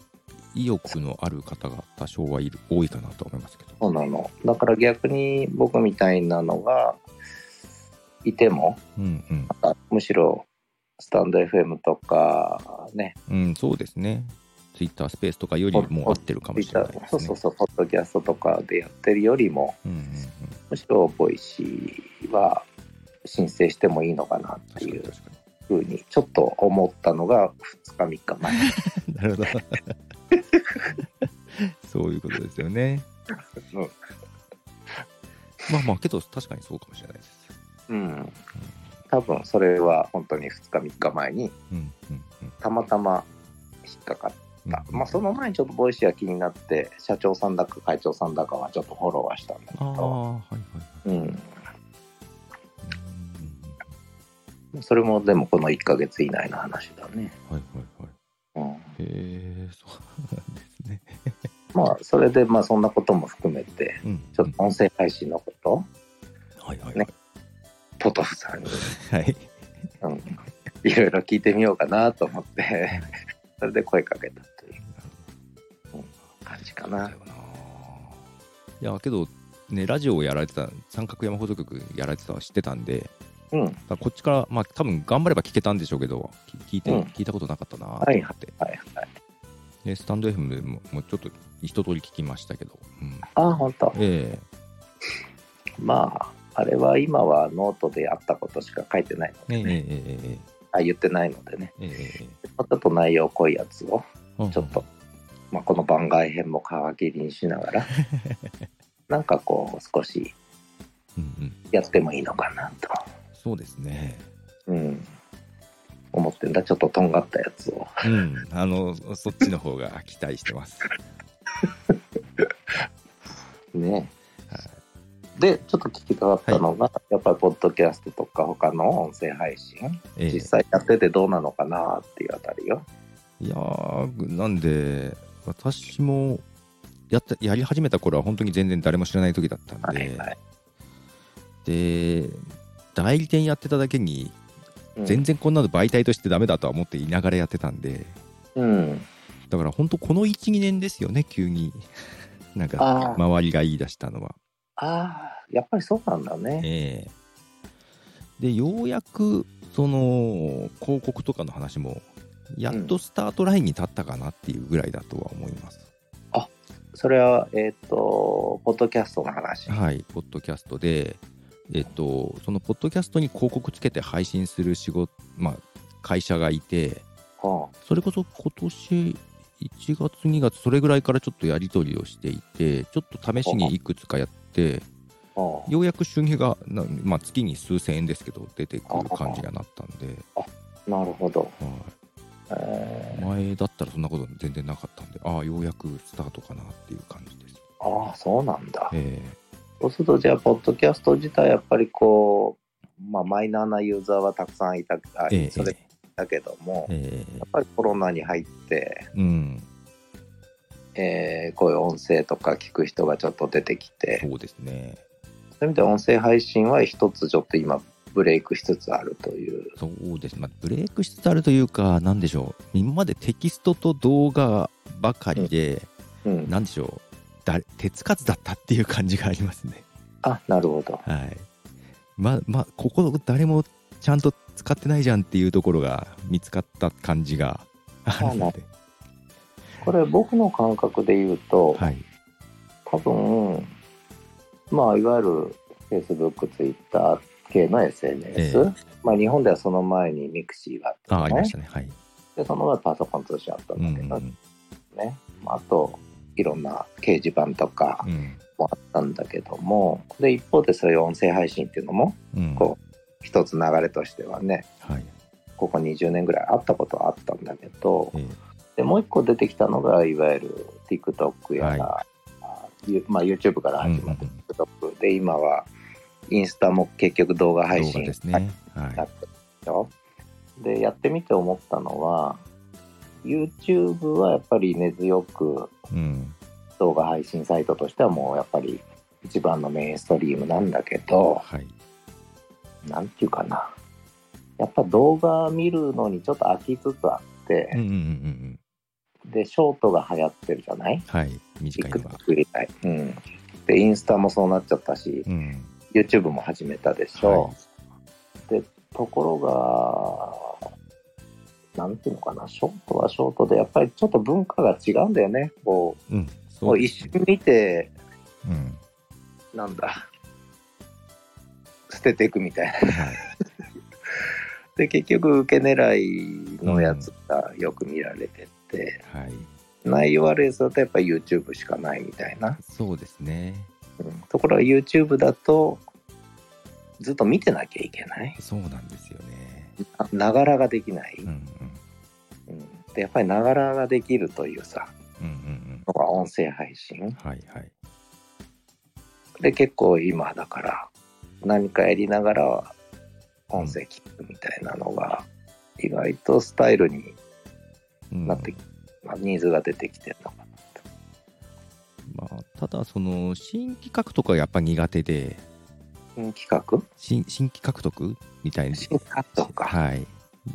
意欲のある方が多少はいる多いかなと思いますけど。そうなの。だから逆に僕みたいなのがいても、うんうん。あむしろスタンド FM とかね、うん、そうですね。ツイッタースペースとかよりも合ってるかもしれないね。そうそうそう、ポッドキャストとかでやってるよりも、うんうんうん。むしろ Voicy は申請してもいいのかなっていうふうにちょっと思ったのが2日3日前。に。なるほど。そういうことですよね。うんまあまあ、けど確かにそうかもしれないです。うん。多分それは本当に2日3日前にたまたま引っかかっうんた。まあその前にちょっと Voicy は気になって、社長さんだか会長さんだかはちょっとフォローはしたんだけああ、ど、はいはいはい。うん。それもでもこの1ヶ月以内の話だね。はいはいはい。うん、へえ、そうなんですね。まあそれでまあそんなことも含めて、うん。ちょっと音声配信のこと、はいはいねポトフさんに、はい。うん、いろいろ聞いてみようかなと思って、それで声かけたという感じか。な。いや、けど、ね、ラジオをやられてた、三角山放送局やられてたのは知ってたんで、うん。こっちから、まあ、多分頑張れば聞けたんでしょうけど、き聞いて、うん。聞いたことなかったなと思はいって、はいはい。で、スタンド FM でももうちょっと一通り聞きましたけど、うん、ああ、本当。えまあ、あれは今はノートであったことしか書いてないのええで、ねええええ。あ言ってないのでね、ええええちょっと内容濃いやつを、えちょっと、まあ、この番外編も皮切りにしながら、なんかこう、少しうんうん、やってもいいのかなと、そうですね。うん、思ってんだ。ちょっととんがったやつを。うん、あの、そっちの方が期待してます。ね。はいで、ちょっと聞きたかったのが、やっぱりポッドキャストとか他の音声配信、ええ実際やっててどうなのかなっていうあたりよ。いやー、なんで、私もやったやり始めた頃は本当に全然誰も知らない時だったんで、はいはい。で、代理店やってただけに、うん全然こんなの媒体としてダメだとは思っていながらやってたんで、うん。だから本当この1、2年ですよね、急に。なんか、あー周りが言い出したのは。あー、やっぱりそうなんだね。ええで、ようやく、その、広告とかの話も、やっとスタートラインに立ったかなっていうぐらいだとは思います。それは、えっ、と、ポッドキャストの話。はい、ポッドキャストで、えっと、そのポッドキャストに広告つけて配信する仕事、まあ、会社がいて、はそれこそ今年1月、2月、それぐらいからちょっとやり取りをしていて、ちょっと試しにいくつかやって、あ、はようやく収入がな、まあ、月に数千円ですけど、出てくる感じになったんで、あ、なるほど。はいえー前だったらそんなこと全然なかったんで、ああ、ようやくスタートかなっていう感じです。ああ、そうなんだ。えそうすると、じゃあ、ポッドキャスト自体、やっぱりこう、まあ、マイナーなユーザーはたくさんいたあえええそれだけども、ええやっぱりコロナに入って、えうん、えーこういう音声とか聞く人がちょっと出てきて、そうですね。そういう意味で音声配信は一つちょっと今、ブレイクしつつあるという。そうですね、まあ、ブレイクしつつあるというか、なんでしょう、今までテキストと動画ばかりで、うん。なんでしょう、だ手つかずだったっていう感じがありますね。あ、なるほど。はい。まあ、まあ、ここ誰もちゃんと使ってないじゃんっていうところが見つかった感じがあるので、これ、僕の感覚で言うと、はい。多分、まあ、いわゆる Facebook、Twitter 系の SNS、ええまあ、日本ではその前に mixi があったねありましたね。はい。で、その前パソコン通信あったうんんだけどうんね。まあ、あと、いろんな掲示板とかうん。もあったんだけども、で、一方でそういう音声配信っていうのも、うん。こ一つ流れとしてはね、はい。ここ20年ぐらいあったことはあったんだけど、えでもう一個出てきたのが、いわゆる TikTok やら、あゆまあ、YouTube から始まったうん TikTok で、今はインスタも結局動画配信ですね。はやってるでしょで、やってみて思ったのは、YouTube はやっぱり根強く。動画配信サイトとしてはもうやっぱり一番のメインストリームなんだけど、はい。なんていうかな。やっぱ動画見るのにちょっと飽きつつあってうん、うんうんうんで、ショートが流行ってるじゃない？はい。短いのが。TikTok 以外。うん。で、インスタもそうなっちゃったし、うん。YouTube も始めたでしょ？はいで、ところが、なんていうのかな、ショートはショートで、やっぱりちょっと文化が違うんだよね。こうん。う、そもう一瞬見て、うん。なんだ、捨てていくみたいな。はい。で、結局、受け狙いのやつがよく見られてて、はい。内容悪いやつだとやっぱり YouTube しかないみたいな。そうですね。うんところが YouTube だと、ずっと見てなきゃいけない。そうなんですよね。ながらができない。うんやっぱりながらができるというさ、うんうんうん。のが音声配信。はいはい。で、結構今だから、何かやりながら音声聞くみたいなのが、意外とスタイルにうんなってき、まあ、ニーズが出てきてるのかなと。まあ、ただ、その、新規獲得はやっぱ苦手で、新企画？新新規獲得みたいな。新獲得か。はい。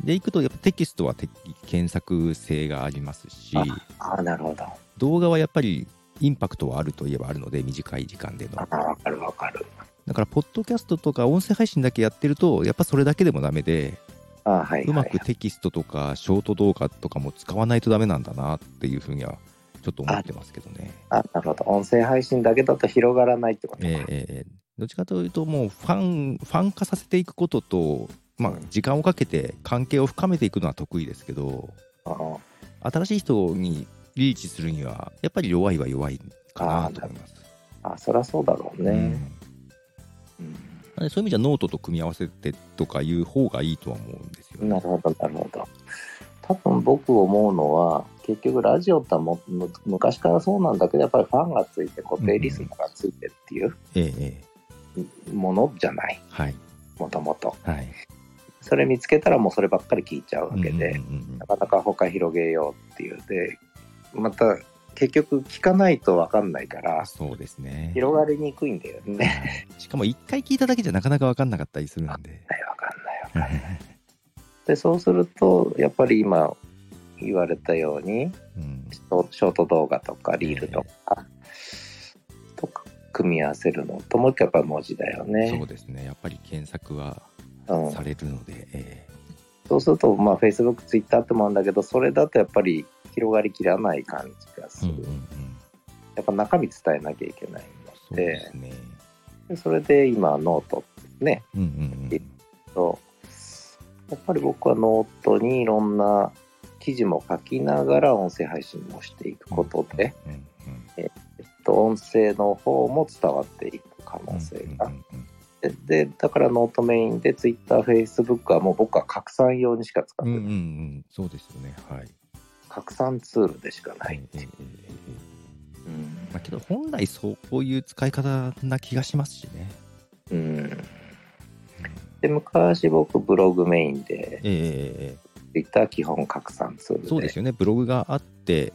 で、いくと、やっぱテキストはテ検索性がありますし、ああ、なるほど。あ動画はやっぱりインパクトはあるといえばあるので、短い時間での。あ、わかるわかる。だから、ポッドキャストとか音声配信だけやってると、やっぱそれだけでもダメで、ああ、はい、はい。うまくテキストとかショート動画とかも使わないとダメなんだなっていうふうには、ちょっと思ってますけどね。あなるほど。音声配信だけだと広がらないってことか。ええええええどっちかというと、もうファン、ファン化させていくことと、まあ、時間をかけて関係を深めていくのは得意ですけど、あ新しい人にリーチするには、やっぱり弱いは弱いかなと思います。あ、あそりゃそうだろうね。うんそういう意味じゃノートと組み合わせてとかいう方がいいとは思うんですよね。なるほど、なるほど。多分僕思うのは、結局ラジオってもむ昔からそうなんだけど、やっぱりファンがついて固定リスナーがついてっていうものじゃない、はい。もともと。はい。それ見つけたらもうそればっかり聞いちゃうわけで、なかなか他広げようっていう。で、また結局聞かないと分かんないから、そうですね。広がりにくいんだよね。はいしかも一回聞いただけじゃなかなか分かんなかったりするんで。はい、分かんない分かんない。で、そうすると、やっぱり今、言われたように、うんショート動画とかリールとか、とか組み合わせるのともう一回やっぱ文字だよね。そうですね。やっぱり検索はうんされるので、えそうすると、まあ、Facebook、Twitter ってもあるんだけど、それだとやっぱり広がりきらない感じがする。ーうんうんうん。やっぱ中身伝えなきゃいけないそうので、ですね。でそれで今、ノートね、うんうんうん。と、やっぱり僕はノートにいろんな記事も書きながら音声配信もしていくことで、うんうんえっと、音声の方も伝わっていく可能性がうんうんうんででだからノートメインで Twitter、Facebook はもう僕は拡散用にしか使ってない、うんうんうん、そうですよね。はい。拡散ツールでしかない、ええええええうんまあ、けど本来そういう使い方な気がしますしね。うん、で昔僕ブログメインでえええええ Twitter 基本拡散ツールでえそうですよね。ブログがあって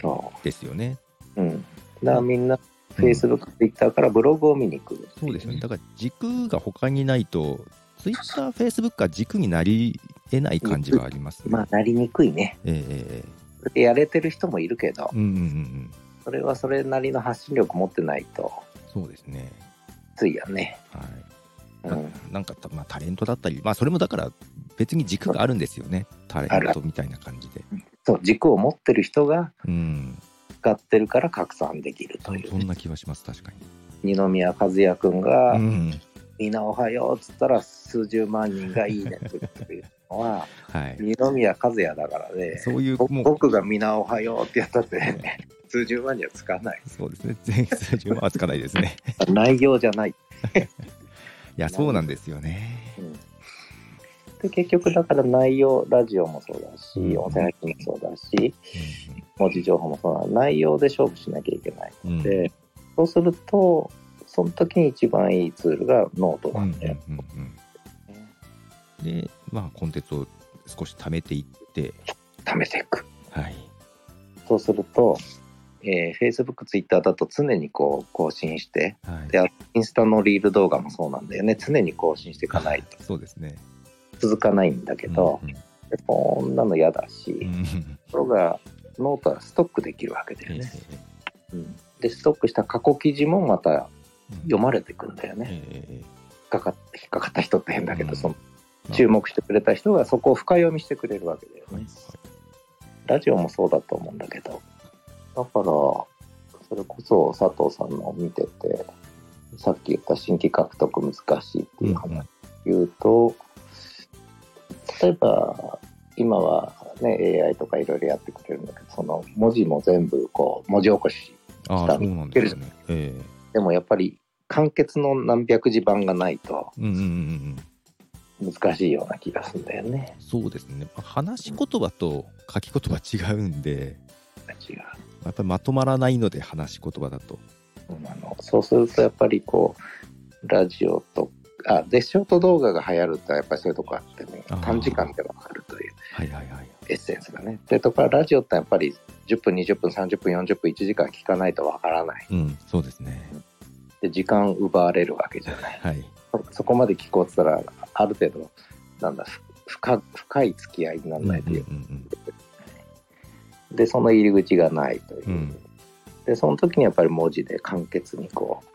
そですよね。う、うん、だからみんな Facebook、Twitter からブログを見に来るそうですよね。だから軸が他にないと、Twitter、Facebook が軸になり得ない感じはありますね。まあなりにくいねえええそれでやれてる人もいるけどえうんうんうんうん。それはそれなりの発信力持ってないとそうですね。ついやね、はい。うん、なんかた、まあ、タレントだったり、まあ、それもだから別に軸があるんですよね。タレントみたいな感じで。そう軸を持ってる人がうん。使ってるから拡散できるというそそんな気はします、確か二宮和也君がに。うん。「みんなおはよう」っつったら数十万人が「いいね」っていうのは はい。二宮和也だからねそういう、僕が「みんなおはよう」ってやったって数十万にはつかないそうですね。全数十万はつかないですね。内容じゃない、いや、そうなんですよね。結局だから内容ラジオもそうだしうん音声配信もそうだし文字情報もそうだ内容で勝負しなきゃいけないうん。うん。でそうするとその時に一番いいツールがノートうんうんなんうんうん。で、まあ、コンテンツを少し貯めていって、貯めていくはい。そうすると、えー、Facebook、Twitter だと常にこう更新してはい。でインスタのリール動画もそうなんだよね常に更新していかないとそうですね。続かないんだけど、うんうん。でこんなの嫌だし、うん。ところがノートはストックできるわけだよえね、うん。でストックした過去記事もまたえ読まれていくんだよね、引っかかっ引っかかった人って変だけど、うん。その注目してくれた人がそこを深読みしてくれるわけだよはいね、ラジオもそうだと思うんだけど。だからそれこそ佐藤さんのを見ててさっき言った新規獲得難しいっていう話言うと、例えば今はね AI とかいろいろやってくれるんだけどその文字も全部こう文字起こしああ、そうなんですね。ええでもやっぱり簡潔の何百字版がないと。難しいような気がするんだよね。そうですね。まあ話し言葉と書き言葉違うんで、違うやっぱりまとまらないので、話し言葉だと。うんあのそうするとやっぱりこうラジオとあでショート動画が流行るとやっぱりそういうとこあってね短時間でわかるというはいはいはい。エッセンスがね。でとかラジオってやっぱり10分20分30分40分1時間聞かないとわからないうん、そうですね。で時間奪われるわけじゃないはい。そそこまで聞こうって言ったらある程度なんだふ深深い付き合いにならないという、うんうんでその入り口がないという、うんでその時にやっぱり文字で簡潔にこう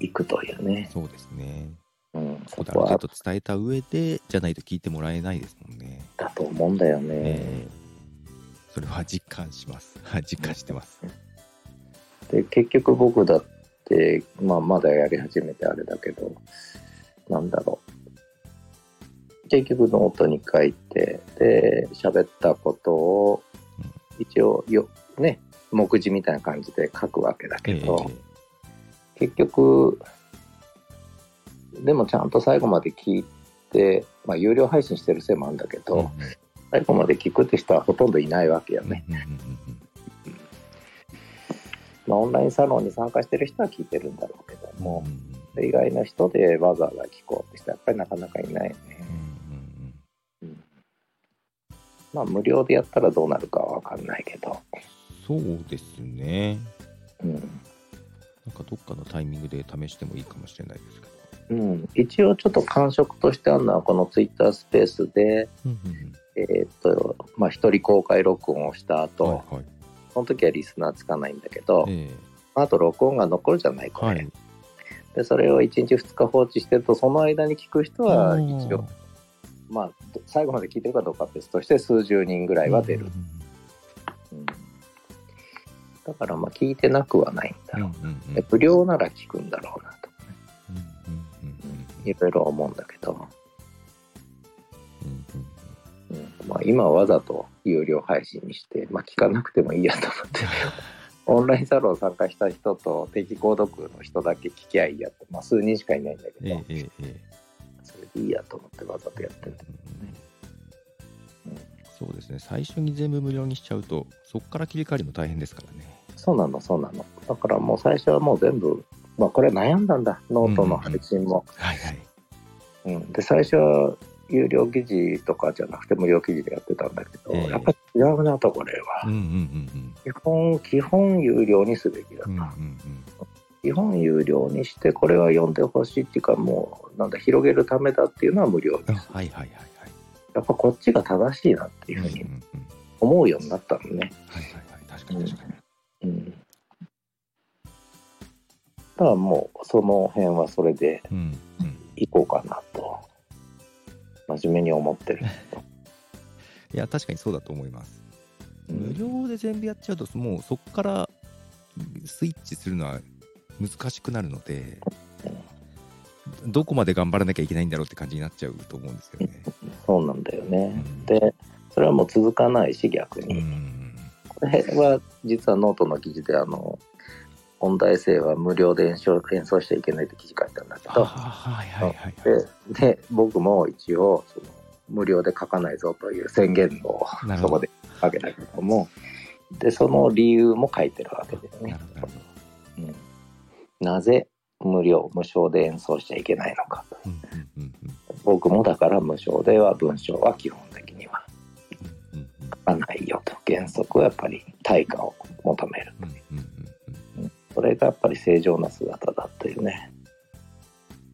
いくというね、そうですね。うん、そこであるそこは程度伝えた上で、じゃないと聞いてもらえないですもんね。だと思うんだよね、ええそれは実感します。はい、実感してます。で結局僕だって、まあ、まだやり始めてあれだけどなんだろう結局ノートに書いてで喋ったことを一応よね目次みたいな感じで書くわけだけええど、結局でもちゃんと最後まで聞いて、まあ、有料配信してるせいもあるんだけど、最後まで聞くって人はほとんどいないわけよね、まあ、オンラインサロンに参加してる人は聞いてるんだろうけどうんも、うん。外の人でわざわざ聞こうって人はやっぱりなかなかいないよね、うんうんうんまあ無料でやったらどうなるかは分かんないけど、そうですね。うんなんかどっかのタイミングで試してもいいかもしれないですけど。うん、一応ちょっと感触としてあるのはこのツイッタースペースで、うんうんえーっと、まあ、一人公開録音をした後、はいはい。その時はリスナーつかないんだけど、えあと録音が残るじゃない、えこれ。はい。で、それを1日2日放置してると、その間に聞く人は一応、まあ、最後まで聞いてるかどうかは別として、数十人ぐらいは出る。うんだから、まあ、聞いてなくはないんだろう。んうんう。で無料なら聞くんだろうなと、うんうんうんうん。いろいろ思うんだけど、うんうんうん。まあ、今はわざと有料配信にして、まあ、聞かなくてもいいやと思って、オンラインサロン参加した人と定期購読の人だけ聞きゃいいやって、まあ、数人しかいないんだけど、ええええええ。それでいいやと思ってわざとやってる。そうですね。最初に全部無料にしちゃうとそこから切り替わりも大変ですからねそうなの、そうなの。だからもう最初はもう全部、まあこれ悩んだんだ、ノートの配信も。はいはいうんで、最初は有料記事とかじゃなくて無料記事でやってたんだけど、ええやっぱり違うなと、これは。うんうんうん基本、基本有料にすべきだと。うんうんうん基本有料にして、これは読んでほしいっていうか、もう、なんだ、広げるためだっていうのは無料にうんあする。はいはいはいやっぱこっちが正しいなっていうふうにはいうんうんうん思うようになったのね。はいはいはい確かに確かにうん。だからもう、その辺はそれでうんうん行こうかなと、真面目に思ってる。いや確かにそうだと思いますうん無料で全部やっちゃうともうそこからスイッチするのは難しくなるのでどこまで頑張らなきゃいけないんだろうって感じになっちゃうと思うんですよね。そうなんだよね。うんで、それはもう続かないし、逆うに。んこ れは実はノートの記事で、あの、音大生は無料で演奏演奏しちゃいけないって記事書いたんだけあど、はいはいはいはい。でで僕も一応その無料で書かないぞという宣言をそこでかけたけどもでその理由も書いてるわけですね。うん、なぜ無料無償で演奏しちゃいけないのかと。うんうんうんうん。僕もだから無償では文章は基本うんうん書かないよと。原則はやっぱり対価を求める。うんうんうんうん。それがやっぱり正常な姿だというね。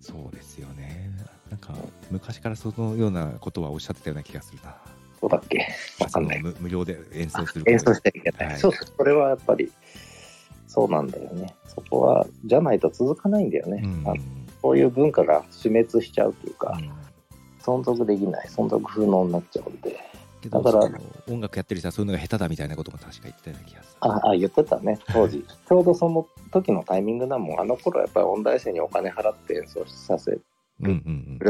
そうですよね。なんか昔からそのようなことはおっしゃってたような気がするな。そうだっけ？わかんない。無無料で演奏する演奏しちゃいけない、はい。そうそれはやっぱりそうなんだよね。そこはじゃないと続かないんだよね、うん。あそういう文化が死滅しちゃうというか、うん。存続できない。存続不能になっちゃうんでけどだから音楽やってる人はそういうのが下手だみたいなことも確か言ってたような気がする。ああ言ってたね当時。ちょうどその時のタイミングだもんあの頃はやっぱり音大生にお金払って演奏させる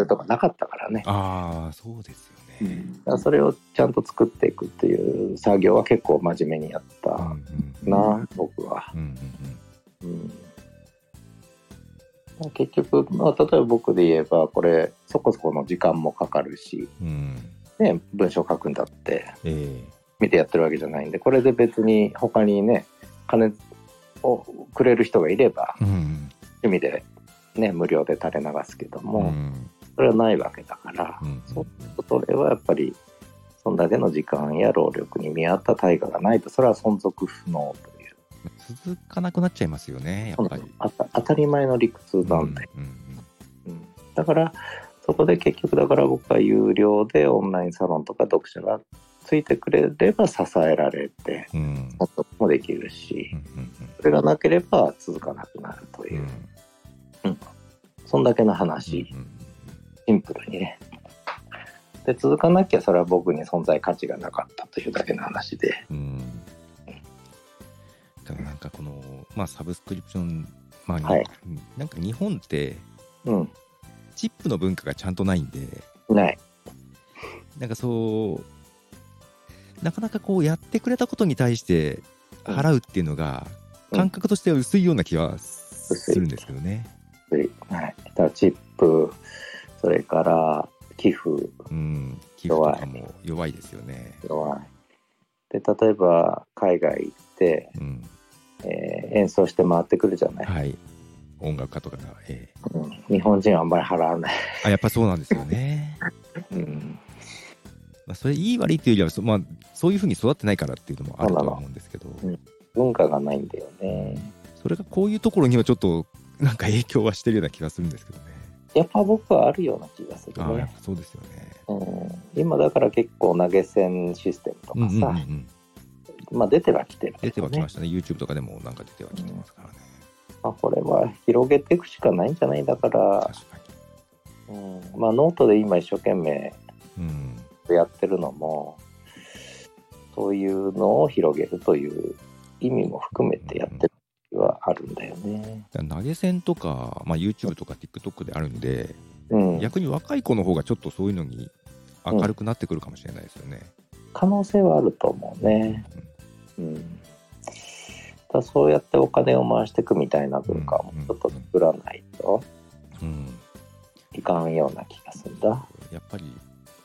とかなかったからね、ああそうですよね。だからそれをちゃんと作っていくっていう作業は結構真面目にやったうんうんうん。な、僕は。うんうんうん。結局、まあ、例えば僕で言えばこれそこそこの時間もかかるし、うんうんね、文章書くんだって。え見てやってるわけじゃないんで。これで別に他にね金をくれる人がいれば趣味で、ね、無料で垂れ流すけどうも、ん。それはないわけだから、うん。それはやっぱりそんだけの時間や労力に見合った対価がないとそれは存続不能という。続かなくなっちゃいますよねやっぱり。当たり前の理屈なんで、だからそこで結局だから僕は有料でオンラインサロンとか読者がついてくれれば支えられてうん。もできるしうんうんそれがなければ続かなくなるとう。ん。いう、そんだけの話、うん。シンプルにね。で続かなきゃそれは僕に存在価値がなかったというだけの話で。うん。だからなんかこの、まあ、サブスクリプション、まあにはい。なんか日本ってうんチップの文化がちゃんとないんで。ない。なんかそうなかなかこうやってくれたことに対して払うっていうのがうん。感覚としては薄いような気は薄いするんですけどね。はい、だからチップそれから寄付。うん、寄付とかも弱いですよね。弱い。で例えば海外行って、うん、えー演奏して回ってくるじゃない、はい。音楽家とかが、ええうん日本人はあんまり払わない、あやっぱそうなんですよね。うん、まあ、それいい悪いっていうよりはそ,、まあ、そういうふうに育ってないからっていうのもあるとは思うんですけど、うん文化がないんだよねそれがこういうところにはちょっとなんか影響はしてるような気がするんですけどね。やっぱ僕はあるような気がするああ、やっねぱそうですよね。うん、今だから結構投げ銭システムとうんうんうんうかさ、ん。まあ出てはきてるけ出てはきましたね。YouTube とかでもなんか出てはきてますからね。まあ、これは広げていくしかないんじゃないだから、確かうん、まあノートで今一生懸命。やってるのもそういうのを広げるという意味も含めてやってる気はあるんだよね。投げ銭とか、まあ、YouTube とか TikTok であるんで、うん、逆に若い子の方がちょっとそういうのに明るくなってくるかもしれないですよね。可能性はあると思うね。うん、だそうやってお金を回していくみたいな文化をちょっと作らないとうん。いかんような気がするんだ。やっぱり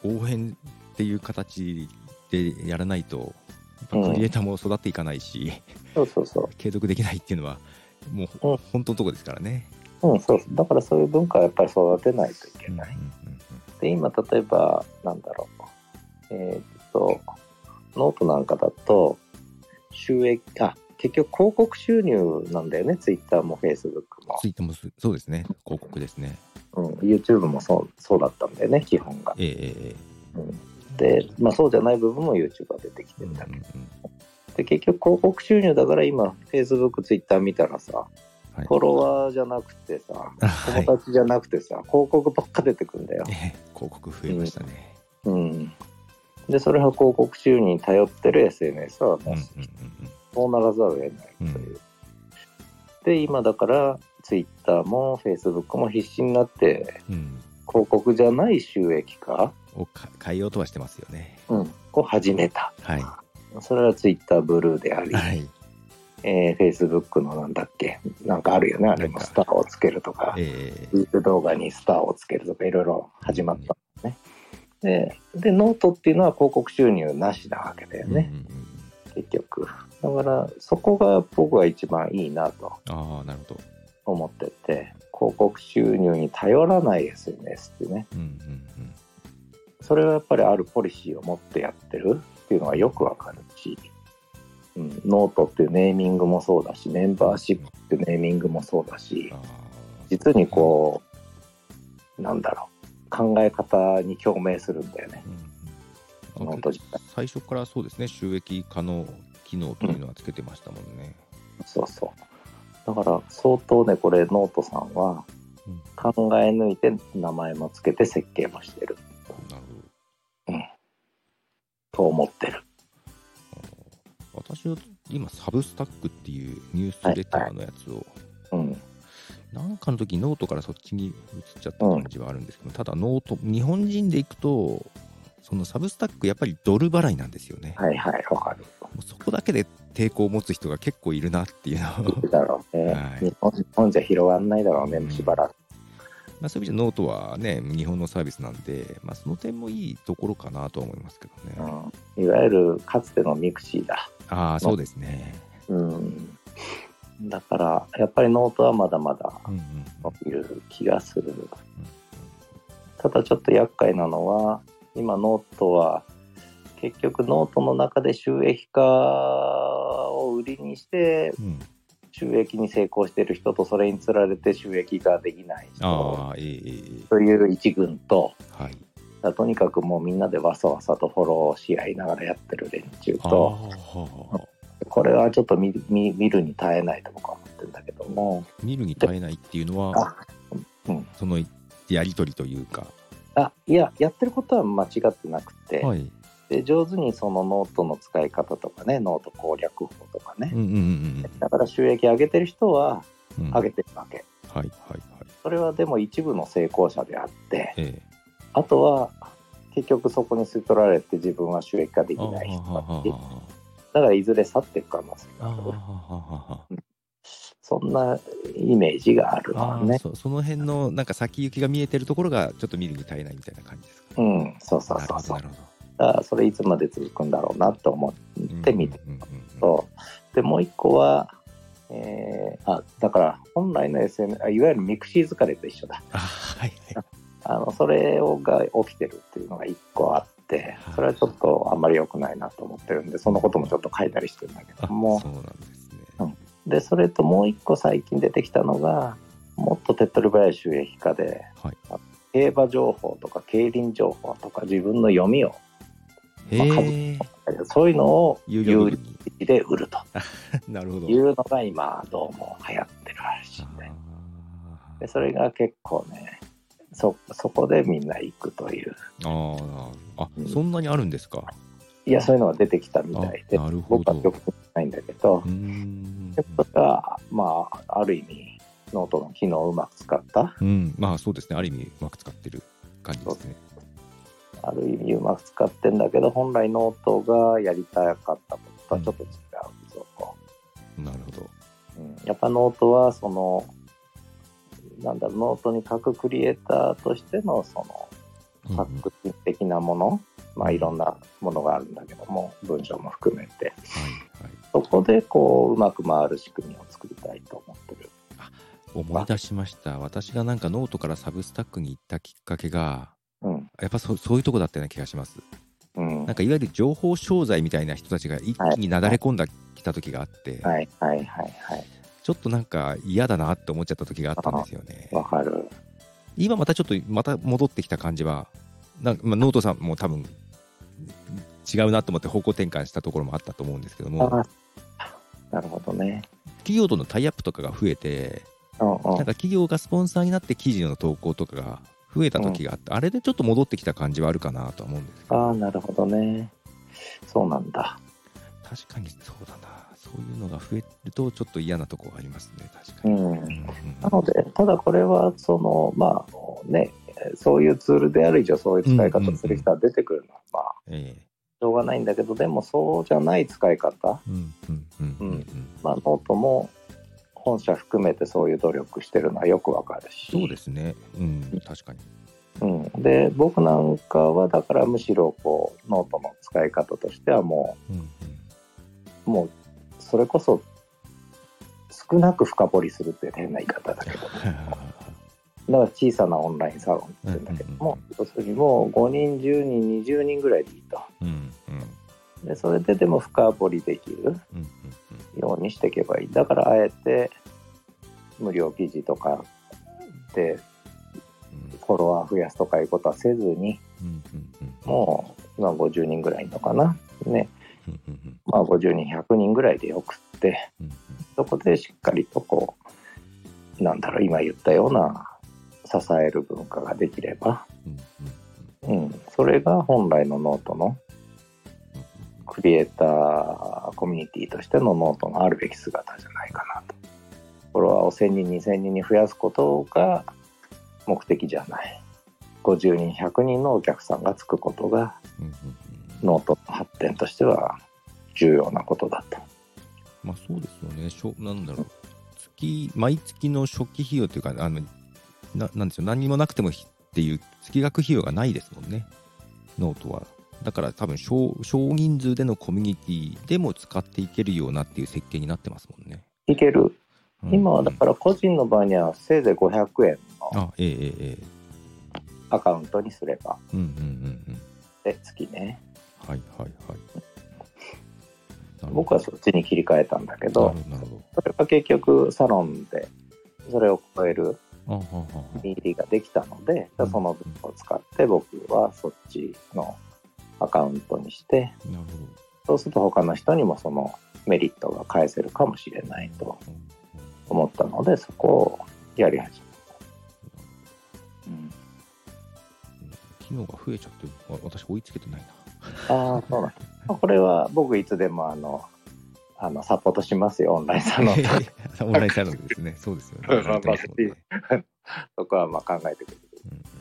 応援っていう形でやらないと、クリエイターも育っていかないし、そうそうそ継続できないっていうのは、もううん本当のとこですからね。う。うん、そう。だからそういう文化はやっぱり育てないといけうんうんない。で、今例えば、なんだろう。えーっと、ノートなんかだと、収益、あ、結局広告収入なんだよね。ツイッターもフェイスブックも。ツイッターもそそうですね、広告ですね。うん、YouTube もそうそうだったんだよね、基本が。ええええうん、で、まあそうじゃない部分も YouTube は出てきてうんうんるんだけど。で、結局広告収入だから今、Facebook、Twitter 見たらさ、はいフォロワーじゃなくてさ、はい友達じゃなくてさ、広告ばっか出てくんだよ。ええ広告増えましたね。うん。で、それは広告収入に頼ってる SNS はもううんうんうんそうならざるを得ないという。うで、今だから、Twitter も Facebook も必死になって、うんうん広告じゃない収益化、をか変えようとはしてますよね。うん、を始めた。はい。それは Twitter ブルーであり、はい。えー、Facebook のなんだっけ、なんかあるよね、あれもスターをつけるとか、ええ YouTube 動画にスターをつけるとか、いろいろ始まったのね。で、で、ノートっていうのは広告収入なしなわけだよね、うんうんうん結局。だから、そこが僕は一番いいなとああ、なるほど。思ってて、広告収入に頼らない SNS ってね、うんうんうん。それはやっぱりあるポリシーを持ってやってるっていうのはよくわかるし、うん、ノートっていうネーミングもそうだし、メンバーシップっていうネーミングもそうだしあ、あ実にこう、なんだろう、考え方に共鳴するんだよね、うんうんノート自体。最初からそうですね、収益化の機能というのはつけてましたもんね。そうそう。だから相当ね、これノートさんはうん考え抜いて名前もつけて設計もしてるなるほど。と思ってる。私は今、 Substack っていうニュースレターのやつを、うん。なんかの時ノートからそっちに移っちゃった感じはあるんですけど、ただ note、日本人で行くと、その Substack、やっぱりドル払いなんですよね。はいはい、わかる。もうそこだけで抵抗を持つ人が結構いるなっていうのをだろうね。はい日本じゃ広がんないだろうね、うんしばらく。まあ、そういう意味じゃノートはね、日本のサービスなんで、まあ、その点もいいところかなとは思いますけどね。うん、いわゆるかつての mixi だ。ああ、そうですね。うん。だから、やっぱりノートはまだまだうんうん伸びる気がする。ただちょっと厄介なのは、今ノートは、結局ノートの中で収益化を売りにして、収益に成功している人とそれにつられて収益ができない人という一軍と、はい。とにかくもうみんなでわさわさとフォローし合いながらやってる連中と、はこれはちょっと見るに耐えないと僕は思ってるんだけども、見るに耐えないっていうのはあ、うん、そのやり取りというか、あいや、やってることは間違ってなくて、はい。で上手にそのノートの使い方とかね、ノート攻略法とかねうん、うんうんだから収益上げてる人はうん。うん上げてるわけ。はいはいはい。それはでも一部の成功者であって、ええ。あとは結局そこに吸い取られて自分は収益化できない人だしははだからいずれ去っていく可能性がある。ははそんなイメージがあるのね。そその辺のなんか先行きが見えてるところがちょっと見るに耐えないみたいな感じですか。うん、そうそうそうそうな。るほど。だからそれいつまで続くんだろうなと思って見て。と、でもう一個は、えーあだから本来の SNS あいわゆるミクシー疲れと一緒だ。あはいはい。あのそれをが起きてるっていうのが一個あってそれはちょっとあんまり良くないなと思ってるんでそのこともちょっと書いたりしてるんだけあどもそうなんですうね。でそれともう一個最近出てきたのがもっと手っ取り早い収益化で、はい。競馬情報とか競輪情報とか自分の読みをへまあえ、そういうのを有有料料部分に。で売ると なるほど。いうのが今どうも流行ってるらしいね。でそれが結構ねそそこでみんな行くというあーあうんー、そんなにあるんですか？いやそういうのが出てきたみたいであなるほど僕はよくないんだけど。それがまあある意味ノートの機能をうまく使ったうん、まあそうですね、ある意味うまく使ってる感じですね。ある意味うまく使ってんだけど本来ノートがやりたかったこととはちょっと違うぞと、なるほど。うんやっぱノートはそのなんだろうノートに書くクリエイターとしてのそのうんうん作品的なもの、まあいろんなものがあるんだけども文章も含めてはいはい。そこでこううまく回る仕組みを作りたいと思ってる。思い出しました。私がなんかノートからサブスタックに行ったきっかけが、うんやっぱそそういうとこだったような気がします。うんなんかいわゆる情報商材みたいな人たちが一気になだれ込んできた時があって、はいはいはいはいちょっとなんか嫌だなって思っちゃった時があったんですよね。わかる。今またちょっとまた戻ってきた感じは、なんかまあ、ノートさんも多分違うなと思って方向転換したところもあったと思うんですけども、あなるほどね。企業とのタイアップとかが増えて、なんか企業がスポンサーになって記事の投稿とかが増えた時があって、あれでちょっと戻ってきた感じはあるかなとは思うんですけど、ああ、なるほどね。そうなんだ。確かにそうだな、そういうのが増えるとちょっと嫌なとこありますね、確かに。うん。うんうんなので、ただこれは、その、まあ、ね、そういうツールである以上、そういう使い方する人は出てくるのは、まあ、ええ。しょうがないんだけど、でもそうじゃない使い方、うんうんうんうん。うん。まあ、ノートも本社含めてそういう努力してるのはよくわかるし。そうですね、うん、確かに。うん、で僕なんかはだからむしろこうノートの使い方としてはもうんうん。うもうそれこそ少なく深掘りするって変な言い方だけど。だから小さなオンラインサロンって言うんだけども、要するにもう5人10人20人ぐらいでいいと。うんうん。でそれででも深掘りできる。うんうんようにしていけばいい。だからあえて無料記事とかでうん。フォロワー増やすとかいうことはせずにもう今50人ぐらいのかな。ね。まあ50人100人ぐらいでよくってうんそこでしっかりとこうなんだろう今言ったような支える文化ができれば、うん、それが本来のノートのクリエイターコミュニティとしてのノートのあるべき姿じゃないかなと。フォロワーを1000人2000人に増やすことが目的じゃない。50人100人のお客さんがつくことがノートの発展としては重要なことだと。まあそうですよね、しょなんだろう、月、毎月の初期費用というか、あのななんですよ、何にもなくてもひっていう月額費用がないですもんね、ノートは。だから多分少、少人数でのコミュニティでも使っていけるようなっていう設計になってますもんね。いける。うん今はだから個人の場合にはせいぜい500円の。アカウントにすれば、うんうんうんうん。で月ね。はいはいはい。僕はそっちに切り替えたんだけなどそれが結局サロンでそれを超える入りができたので、うんその分を使って僕はそっちのアカウントにして、なるそうすると他の人にもそのメリットが返せるかもしれない。と思ったので、そこをやり始めた。うん機能が増えちゃって、わ私追いつけてないな。ああ、そうなんだ。これは僕いつでもあの、あのサポートしますよ、オンラインサロン。オンラインサロンですね。そうですよね。そこはまあ考えてくれる。うんうん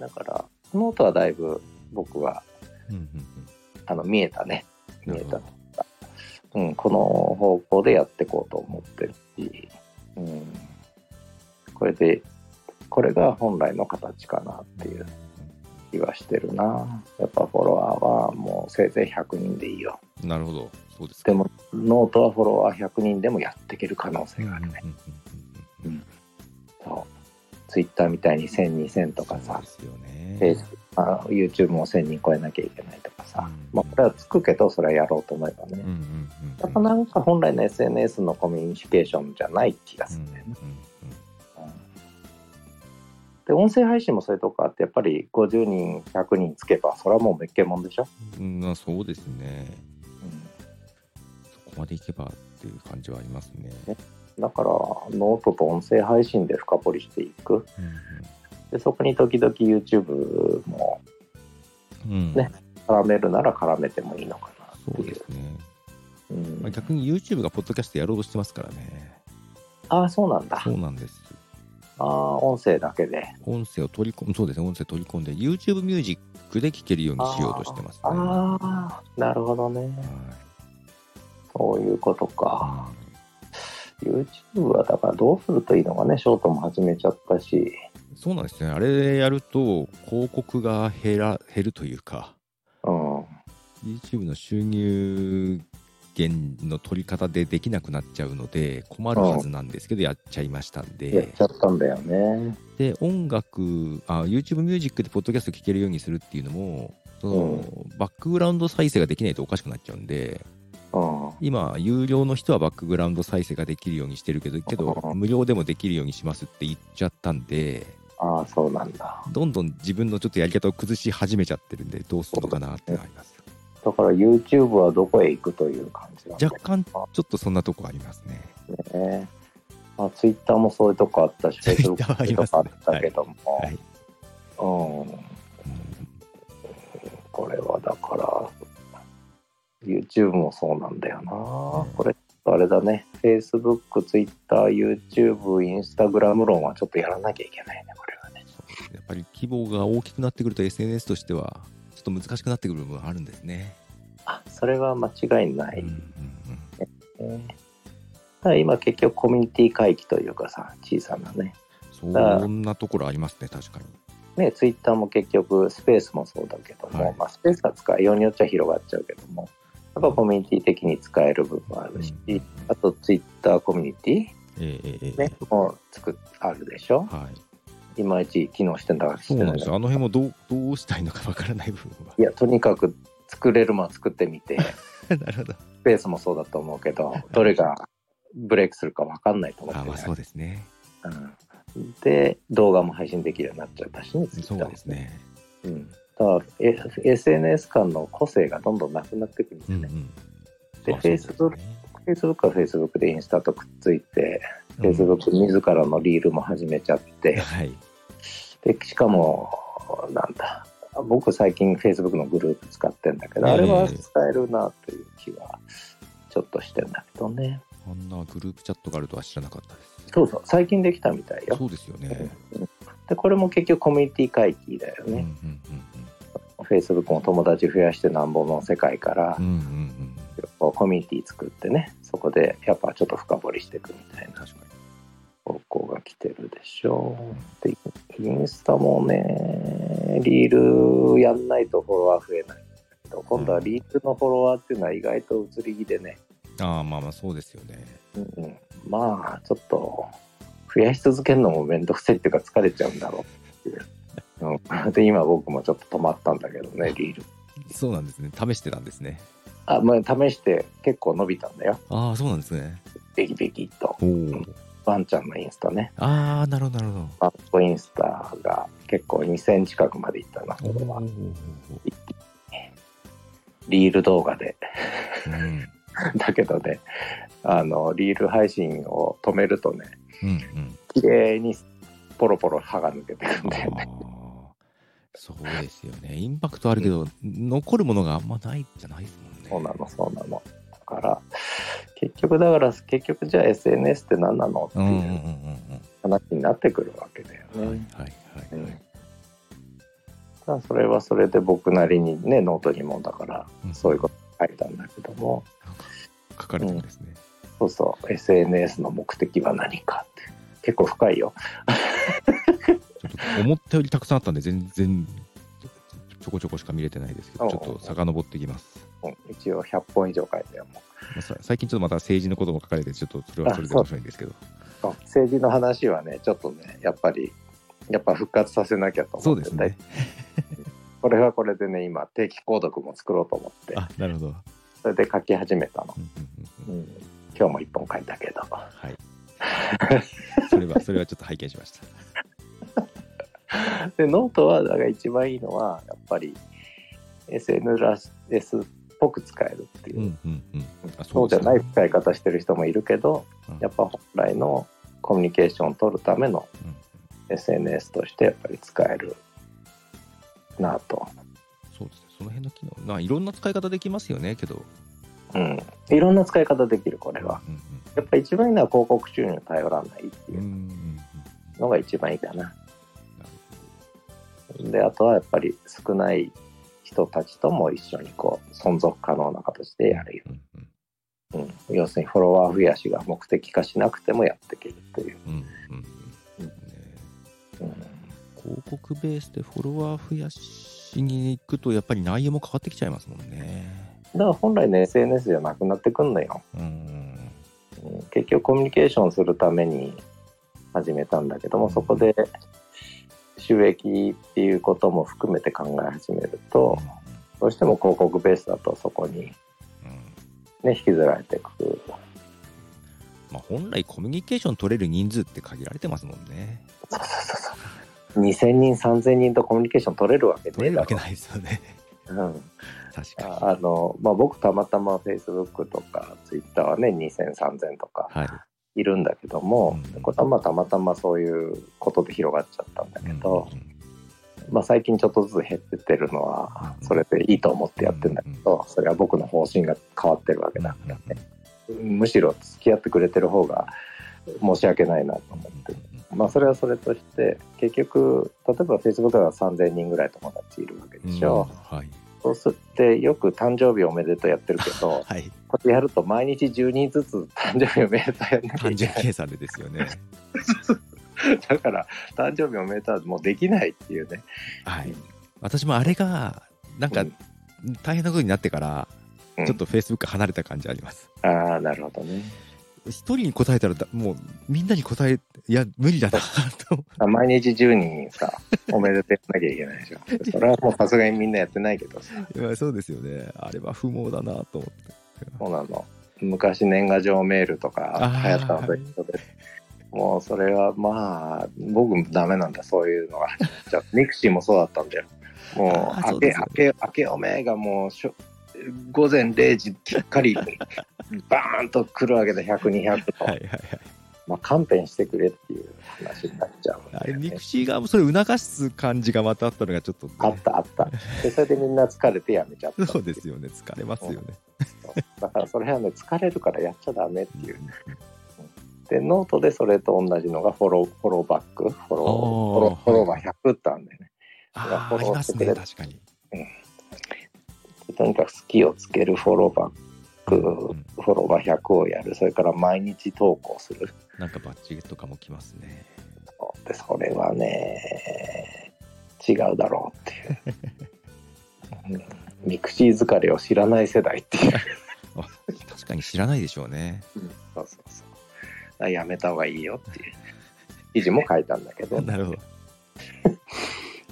だから、ノートはだいぶ僕はうんうんあの見えたね。うん見えた。うん、この方向でやっていこうと思ってるし、うん、これで、これが本来の形かなっていう気はしてるな。やっぱフォロワーはもうせいぜい100人でいいよ。なるほど。そうですか。でも、ノートはフォロワー100人でもやっていける可能性があるね。うんそう。ツイッターみたいに1000、2000とかさそうで、すよね。ページあ YouTube も1000人超えなきゃいけないとかさ、うんまあ、これはつくけど、それはやろうと思えばね。うんうんうんやっぱなんか本来の SNS のコミュニケーションじゃない気がするんだよね。うんうんうんで、音声配信もそういうとこあって、やっぱり50人、100人つけば、それはもうめっけもんでしょ？うん、まあそうですね。うんそこまでいけばっていう感じはありますね。だから、ノートと音声配信で深掘りしていく。で、そこに時々 YouTube もうんうん。ね絡めるなら絡めてもいいのかなっていう。そうですね。うんまあ、逆に YouTube がポッドキャストやろうとしてますからね。ああ、そうなんだ。そうなんです。ああ、音声だけで。音声を取り込む、そうですね、音声取り込んで、YouTube ミュージックで聴けるようにしようとしてますね。ああ、なるほどね。はいそういうことか。YouTube はだからどうするといいのかね、ショートも始めちゃったし。そうなんですね。あれやると、広告が減ら減るというか、うん。YouTube の収入源の取り方でできなくなっちゃうので、困るはずなんですけど、やっちゃいましたんやっで、ちゃったんだよね。で、音楽、あ、YouTube ミュージックでポッドキャスト聴けるようにするっていうのも、その、バックグラウンド再生ができないとおかしくなっちゃうんで、うん。今、有料の人はバックグラウンド再生ができるようにしてるけど、けどうん無料でもできるようにしますって言っちゃったんで、ああ、そうなんだ。どんどん自分のちょっとやり方を崩し始めちゃってるんで、どうするのかなってなります。だから YouTube はどこへ行くという感じ若干、ちょっとそんなとこありますね。ね。まあ、Twitter もそういうとこあったし、Facebook はありますねとかあったけども、はい。うん。うんこれはだから、YouTube もそうなんだよな。これ、あれだね。Facebook、Twitter、YouTube、Instagram 論はちょっとやらなきゃいけないね、ぱり規模が大きくなってくると SNS としては、ちょっと難しくなってくる部分はあるんですね。あ、それは間違いない。うんうんうんねただ今結局コミュニティ回帰というかさ、小さなね。そんなところありますね、確かに。ね、ツイッターも結局スペースもそうだけども、はいまあ、スペースは使いようによっちゃ広がっちゃうけども、やっぱコミュニティ的に使える部分あるし、うんあとツイッターコミュニティ、えええええね、もう作っあるでしょ？えはい。いまいち機能してんだそうなんですよ。あの辺もどうどうしたいのかわからない部分は。いや、とにかく作れるものは作ってみて、なるほど。スペースもそうだと思うけど、どれがブレイクするか分かんないと思ってあまあそうですね。うん、で、動画も配信できるようになっちゃったしね、そうですね。うん、だからえ SNS 間の個性がどんどんなくなってくるんですよね。うんうん。で、まあそうですね Facebook は Facebook でインスタとくっついて、うん Facebook 自らのリールも始めちゃって、はい。でしかも、なんだ、僕最近 Facebook のグループ使ってんだけど、ええあれは使えるなという気はちょっとしてんだけどね。あんなグループチャットがあるとは知らなかったです。そうそう、最近できたみたいよ。そうですよね。で、これも結局コミュニティ回帰だようんうんね。Facebook も友達増やしてなんぼの世界からうんうん。うんコミュニティ作ってね、そこでやっぱちょっと深掘りしていくみたいな確か方向が来てるでしょう。で、インスタもね、リールやんないとフォロワー増えないんだけど、今度はリールのフォロワーっていうのは意外と移り気でね、に。ああ、まあまあそうですよね。うんうん、まあちょっと増やし続けるのもめんどくせえっていうか疲れちゃうんだろうっていう。うん、で、今僕もちょっと止まったんだけどね、リール。そうなんですね。試してたんですね。あ、まあ試して結構伸びたんだよ。ああ、そうなんですね。ベキベキっと。おお。ワンちゃんのインスタね。ああ、なるほど、なるほど。ワンコインスタが結構2000近くまでいったな、これは。リール動画で。うん。だけどね、あの、リール配信を止めるとね、うんうん。綺麗にポロポロ歯が抜けてくんだよね。そうですよね。インパクトあるけど、残るものがあんまないじゃないですもんね。そうなの、そうなの。だから、結局だから、結局じゃあ SNS って何なの？ってうんうんうんいう話になってくるわけだよね。はいはいうんはい。ただそれはそれで僕なりにね、ノートにもだから、うんそういうこと書いたんだけども、書かれてるんですね。そうそう、SNS の目的は何かって。結構深いよ。思ったよりたくさんあったんで、全然ちょこちょこしか見れてないですけど、ちょっと遡っていきます。うん一応100本以上書いたよ。もまあさ最近ちょっとまた政治のことも書かれて、ちょっとそれはそれで面白いんですけど。政治の話はね、ちょっとね、やっぱり、やっぱ復活させなきゃと思ってそうですね。これはこれでね、今、定期購読も作ろうと思って、あ、なるほど。それで書き始めたの。うん、今日も1本書いたけど。はい。それは、それはちょっと拝見しました。で、ノートは、だから一番いいのは、やっぱり SNS っぽく使えるっていう。うんうんうん。あそうじゃない使い方してる人もいるけど、うんやっぱ本来のコミュニケーションを取るためのうん SNS としてやっぱり使えるなと。そうですね。その辺の機能。まあ、いろんな使い方できますよね、けど。うん。いろんな使い方できる、これは。うんやっぱ一番いいのは広告収入に頼らないってうん。うんいううんうん。のが一番いいかな。で、あとはやっぱり少ない人たちとも一緒にこう存続可能な形でやるよ。うんうんうん、要するにフォロワー増やしが目的化しなくてもやっていけるという。うんうんうんねうん広告ベースでフォロワー増やしに行くとやっぱり内容も変わってきちゃいますもんね。だから本来の SNS じゃなくなってくんのよ。うんうん結局コミュニケーションするために始めたんだけども、そこで収益っていうことも含めて考え始めると、どうしても広告ベースだとそこに、ね、うん引きずられていく。まあ、本来コミュニケーション取れる人数って限られてますもんね。そうそうそうそう。2000人、3000人とコミュニケーション取れるわけ取れるわけないですよね。うん確かに。ああの、まあ、僕たまたま Facebook とか Twitter はね、2000、3000とかはい。いるんだけども、うん。これはまあたまたまそういうことで広がっちゃったんだけど、うん。まあ、最近ちょっとずつ減ってってるのはうん。それでいいと思ってやってるんだけど、それは僕の方針が変わってるわけだからね、むしろ付き合ってくれてる方が申し訳ないなと思ってる。まあそれはそれとして結局例えば Facebook では3000人ぐらい友達いるわけでしょ、うん。はい。そうすってよく誕生日おめでとうやってるけど はい。これやると毎日10人ずつ誕生日おめでとうやんなきゃ単いけない純計算でですよね。だから誕生日おめでとうはもうできないっていうね、はい。私もあれが、なんかうん大変なことになってから、うんちょっと Facebook 離れた感じあります。ああなるほどね一人に答えたらだ、もうみんなに答え、いや、無理だなと。あ毎日10人さおめでとうなきゃいけないでしょ。それはもうさすがにみんなやってないけどさ。そうですよね。あれは不毛だなと思って。そうなの。昔年賀状メールとか流行ったのと一緒で。もうそれはまあ僕ダメなんだそういうのはじゃあミクシーもそうだったんだよ。もうあけあけあけおめがもうしょ午前0時きっかりバーンと来るわけで100200と、はいはいはい。まあ勘弁してくれっていう話になっちゃうんだあれ、ミクシー側もそれ促す感じがまたあったのがちょっとね、あったあった。でそれでみんな疲れてやめちゃったそうですよね。疲れますよね。だからそれはね疲れるからやっちゃダメっていう。でノートでそれと同じのがフォローフォローバックフォローフォローフォローバック100ってあるんだよね。ああ、ありますね。確かに。とにかく好きをつけるフォローバック、うんフォローバック100をやる。それから毎日投稿する。なんかバッジとかも来ますね。でそれはね違うだろうっていう、うん。ミクシー疲れを知らない世代っていう、あ 確かに知らないでしょうね。そうそうそう。だからやめた方がいいよっていう。記事も書いたんだけど。なるほど。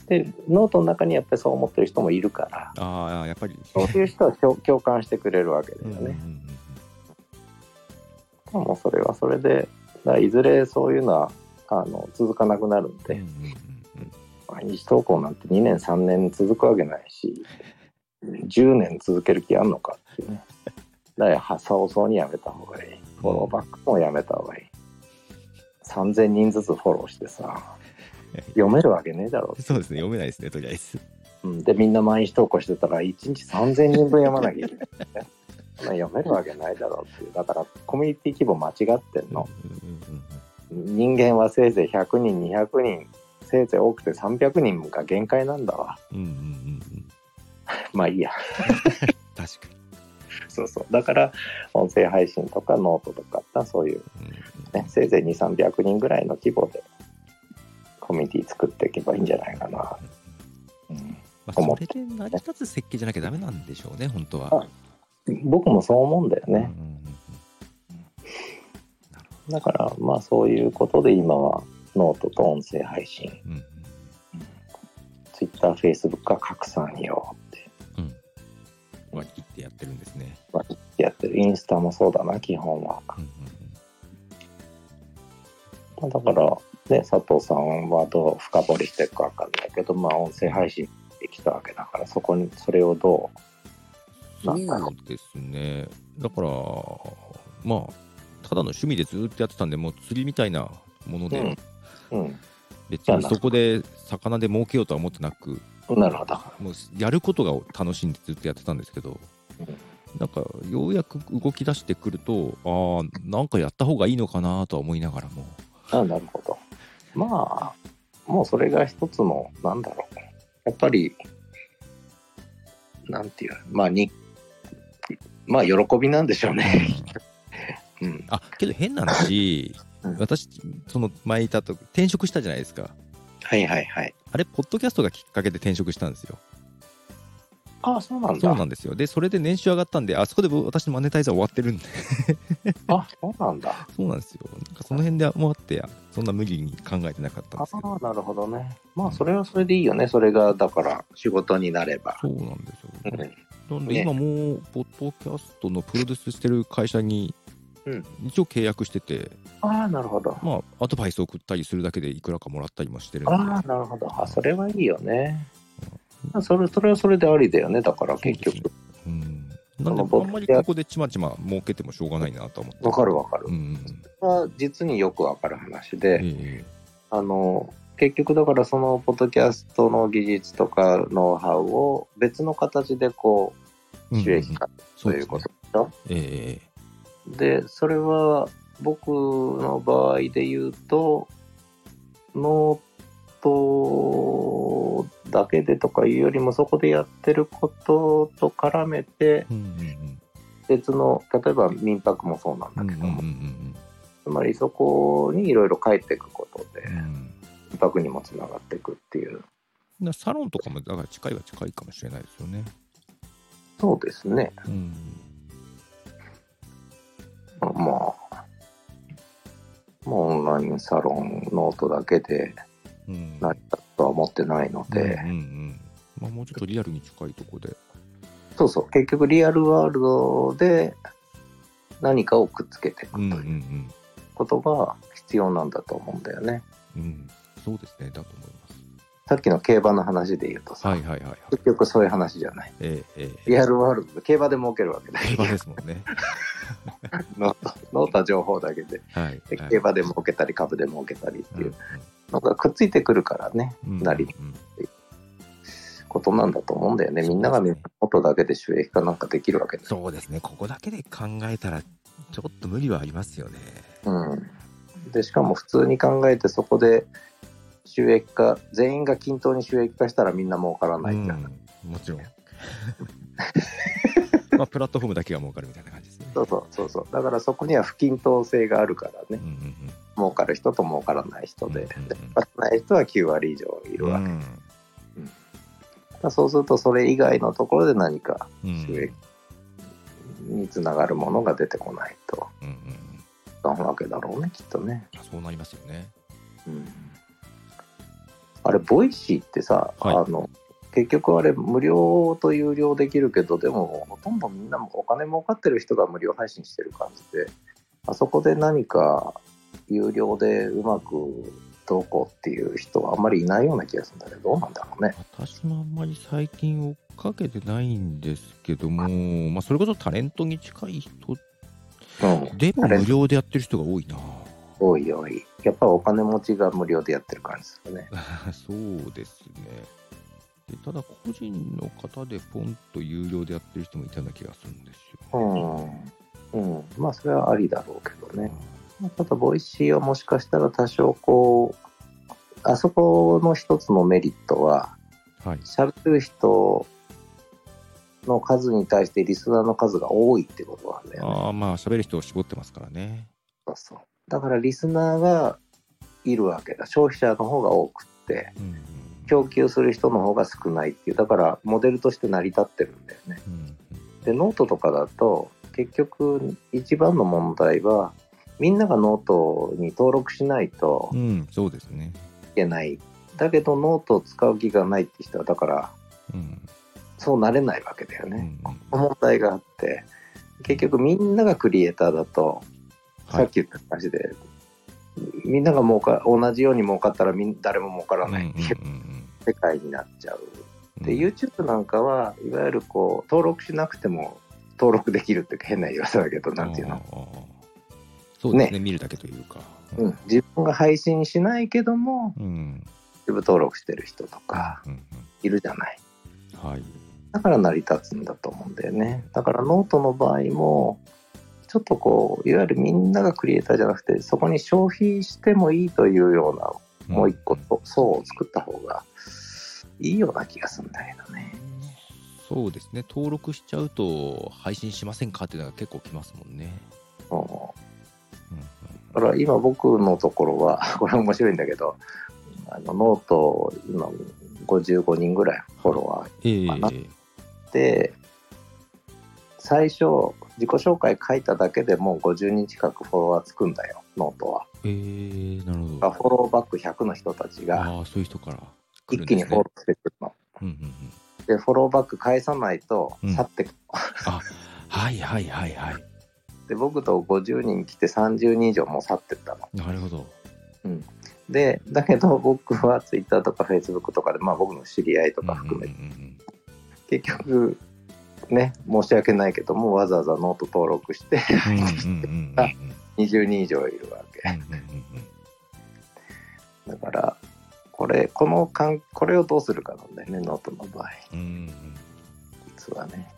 でノートの中にやっぱりそう思ってる人もいるからああ、やっぱり。そういう人は共共感してくれるわけだようんうんうんね。もうそれはそれで、いずれそういうのはあの続かなくなるんで、うんうんうんうん毎日投稿なんて2年3年続くわけないし、10年続ける気あんのかっていうね。だからは早々にやめた方がいい。フォローバックもやめた方がいい。3000人ずつフォローしてさ、読めるわけねえだろ。うそうですね。読めないですね、とりあえず。うん、でみんな毎日投稿してたら1日3000人分読まなきゃいけない、ね、読めるわけないだろうっていう。だからコミュニティ規模間違ってんの。人間はせいぜい100人200人。せいぜい多くて300人が限界なんだわ。うんうんうんまあいいや。確かそうそう。だから音声配信とかノートとかそういう、ね、せいぜい2300人ぐらいの規模でコミュニティ作っていけばいいんじゃないかな、うん。まあ、それで成り立つ設計じゃなきゃダメなんでしょうね、本当は。僕もそう思うんだよね、うんうんうん。うんだからまあそういうことで今はノートと音声配信。うんうん。ツイッター、フェイスブックは拡散よって。割り切ってやってるんですね。やってる。インスタもそうだな、基本は。うんうんだから、ね、佐藤さんはどう深掘りしていくかわかんないけど、まあ、音声配信できたわけだから、そこに、それをどう、そなんだろうですね。だから、まあ、ただの趣味でずっとやってたんで、もう釣りみたいなもので、うん、別にそこで魚で儲けようとは思ってなく、うん、なるほど。もうやることが楽しんでずっとやってたんですけど、なんかようやく動き出してくると、ああ、なんかやった方がいいのかなとは思いながらも、あなるほど。まあ、もうそれが一つの、なんだろう。やっぱり、なんていう、まあ、に、まあ、喜びなんでしょうね。うん。あけど変な話、うん私、その前いたと転職したじゃないですか。はいはいはい。あれ、ポッドキャストがきっかけで転職したんですよ。ああ、そうなんだ。そうなんですよ。で、それで年収上がったんで、あそこで私のマネタイザー終わってるんで、あ、そうなんだ。そうなんですよ。その辺でもあって、そんな無理に考えてなかったんあですけど。あ、なるほどね。まあ、それはそれでいいよね。それが、だから、仕事になれば。そうなんですよ。うん。なんでね今もう、ポッドキャストのプロデュースしてる会社にうん、一応契約してて、ああ、なるほど。まあ、アドバイスを送ったりするだけでいくらかもらったりもしてる。ああ、なるほど。あ、それはいいよね。それ、それはそれでありだよね。だから、結局。うん。なんで、あんまりここでちまちま儲けてもしょうがないなと思って。わかるわかるう。ん。は実によくわかる話えで、えあの、結局だからそのポッドキャストの技術とかノウハウを別の形でこう収益化ということでしょ、ええで、それは僕の場合で言うと、ノートだけでとかいうよりもそこでやってることと絡めてうんうん別の、例えば民泊もそうなんうん。だけども、うんうんうんつまりそこにいろいろ書いていくことで、うんうん。民泊にもつながっていくっていう。なサロンとかもだから近いは近いかもしれないですよね。そうですね。うん。まあ、まあオンラインサロンノートだけでうん。成り立つとは思ってないので、うんうんうん。まあもうちょっとリアルに近いとこで。そうそう、結局リアルワールドで何かをくっつけていくとうんうんう。いうんことが必要なんだと思うんだよね。うん。そうですね。だと思います。さっきの競馬の話で言うとさ、はいはいはいはい。結局そういう話じゃない。ええええ。リアルワールドで競馬で儲けるわけだ競馬ですもんね。ノートノートは情報だけで。はい。ではい競馬で儲けたり株で儲けたりってうんいうのがくっついてくるからね、うんなりうんことなんだと思うんだよね。みんながみんなノートだけで収益化なんかできるわけだそうですね。ここだけで考えたら、ちょっと無理はありますよね。うん。で、しかも普通に考えてそこで収益化、全員が均等に収益化したらみんな儲からないじゃん。うん、もちろん。まあ、プラットフォームだけが儲かるみたいな感じですね。そうそうそうそう。だからそこには不均等性があるからねう。んうん儲かる人と儲からない人で。うんうんうんで儲からない人は9割以上いるうん。わけ。だからそうするとそれ以外のところで何かうん収益につながるものが出てこないと。うんうんなわけだろうね、きっとね。うんそうなりますよね。うんあれ、ボイシーってさ、はいあの、結局あれ、無料と有料できるけど、でも、ほとんどみんなもお金儲かってる人が無料配信してる感じで、あそこで何か有料でうまくどうこうっていう人はあんまりいないような気がするんだけど、どうなんだろうね。私もあんまり最近追っかけてないんですけども、まあ、それこそタレントに近い人うん。でも無料でやってる人が多いな。多い多い。やっぱお金持ちが無料でやってる感じするね。そうですね。でただ、個人の方でポンと有料でやってる人もいたような気がするんですうよ。ん。うん。まあ、それはありだろうけどね。ただ、ボイシーはもしかしたら多少こう、あそこの一つのメリットは、はい。喋る人の数に対してリスナーの数が多いってことなんだよね。ああ、まあ、喋る人を絞ってますからね。そうそうだからリスナーがいるわけだ。消費者の方が多くって、うん供給する人の方が少ないっていう、だからモデルとして成り立ってるんだよね。うんで、ノートとかだと、結局一番の問題は、みんながノートに登録しないとそうですね。いけない。だけどノートを使う気がないって人は、だからうん。そうなれないわけだよね。うん問題があって、結局みんながクリエイターだと、はい。さっき言った話で、みんなが儲か同じように儲かったらみん誰も儲からないっていううんうんうん世界になっちゃう。うんで、YouTube なんかはいわゆるこう登録しなくても登録できるっていうか変な言い方だけどなんていうの、そうですね見るだけというか。うん、自分が配信しないけどもうん。YouTube 登録してる人とかうんいるじゃない。うんはい。だから成り立つんだと思うんだよね。だからノートの場合も、ちょっとこう、いわゆるみんながクリエイターじゃなくて、そこに消費してもいいというような、もう一個と層を作った方がいいような気がするんだけどね。そうですね、登録しちゃうと、配信しませんかっていうのが結構きますもんね。もうんうだから今僕のところは、これ面白いんだけど、あのノート、今55人ぐらいフォロワーええまあなで、最初、自己紹介書いただけでもう50人近くフォロワーつくんだよ、ノートは。ええなるほど。フォローバック100の人たちがああ、そういう人から一。気にフォローしてくるの。うんうんうん。で、フォローバック返さないとうん去ってくる、あはいはいはいはい。で、僕と50人来て30人以上もう去ってったの。なるほど。で、だけど僕は Twitter とか Facebook とかで、まあ僕の知り合いとか含めて、うんうんうん結局、ね、申し訳ないけども、わざわざノート登録してうんうんうんうんうんあ20人以上いるわけ。だから、これ、このかん、これをどうするかなんだよね、ノートの場合。うんうんうん実はね。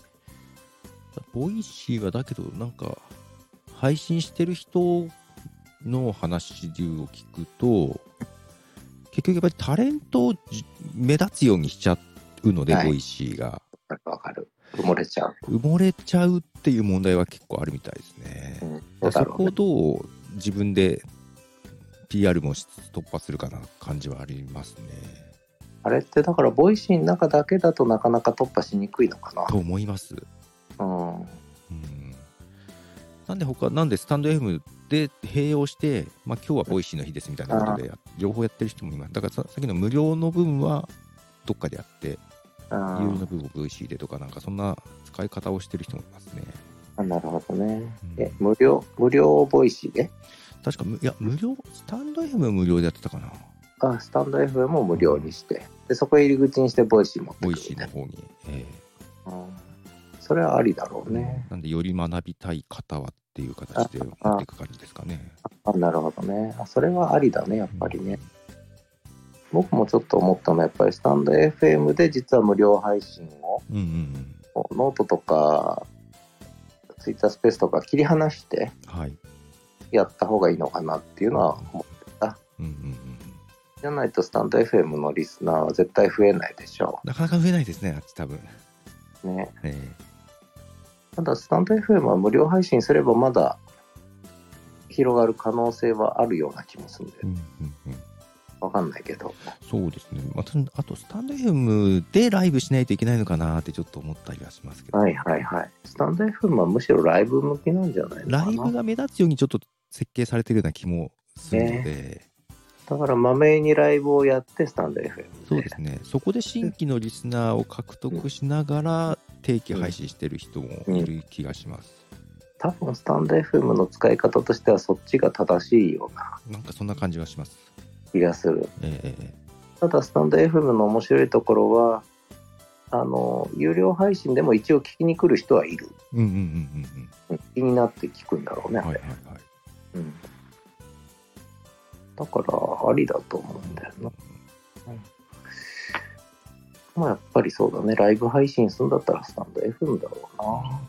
ボイシーはだけどなんか配信してる人の話を聞くと結局やっぱりタレントをじ目立つようにしちゃうので、はいボイシーが。埋もれちゃう。埋もれちゃうっていう問題は結構あるみたいですねう。ん、そこを。どう自分で PR もし突破するかな感じはありますね。あれってだから、ボイシーの中だけだとなかなか突破しにくいのかと思います。な。うん。うんなんで他なんでスタンド FM で併用して、まあ、今日はボイシーの日ですみたいなことでや両方やってる人もいますだからささっきの無料の分はどっかでやってあ有料の分をボイシーでとかなんかそんな使い方をしてる人もいますね。あなるほどね。うん。え、無料、無料ボイシーで？確かむいや無料スタンド FM は無料でやってたかな。あ、スタンド FM も無料にして。で、そこ入り口にしてボイシー持ってくボるイシーの方に、えうん。それはありだろえうね。なんでより学びたい方はっていう形で持っていく感じですかね。あ、なるほどね。あそれはありだね、やっぱりね。僕もちょっと思ったのは、やっぱりスタンド FM で実は無料配信を、うんうんノートとか、ツイッタースペースとか切り離してやった方がいいのかなっていうのは思う。うんうんうん。じゃないとスタンド FM のリスナーは絶対増えないでしょなかなか増えないですねあっち多分。う。ね。えただ、スタンド FM は無料配信すればまだ広がる可能性はあるような気もするんでえ、うんうんうんわかんないけど。そうですね。またあと、スタンド FM でライブしないといけないのかなってちょっと思ったりはしますけど、はいはいはい。スタンド FM はむしろライブ向きなんじゃないライブが目立つようにちょっと設計されてるような気もするので、だから、まめにライブをやって、スタンド FM そうですね。そこで新規のリスナーを獲得しながら定期配信してる人もいる気がします。多分、スタンド FM の使い方としては、そっちが正しいようななんかそんな感じはします。気がする。えええただ、スタンド FM の面白いところは、あの、有料配信でも一応聞きに来る人はいる。えうんうんうんうん気になって聞くんだろうね、うん。はいあれはいはい。うん。だから、ありだと思うんだよな。まあ、やっぱりそうだね。ライブ配信するんだったらスタンド FM だろうな。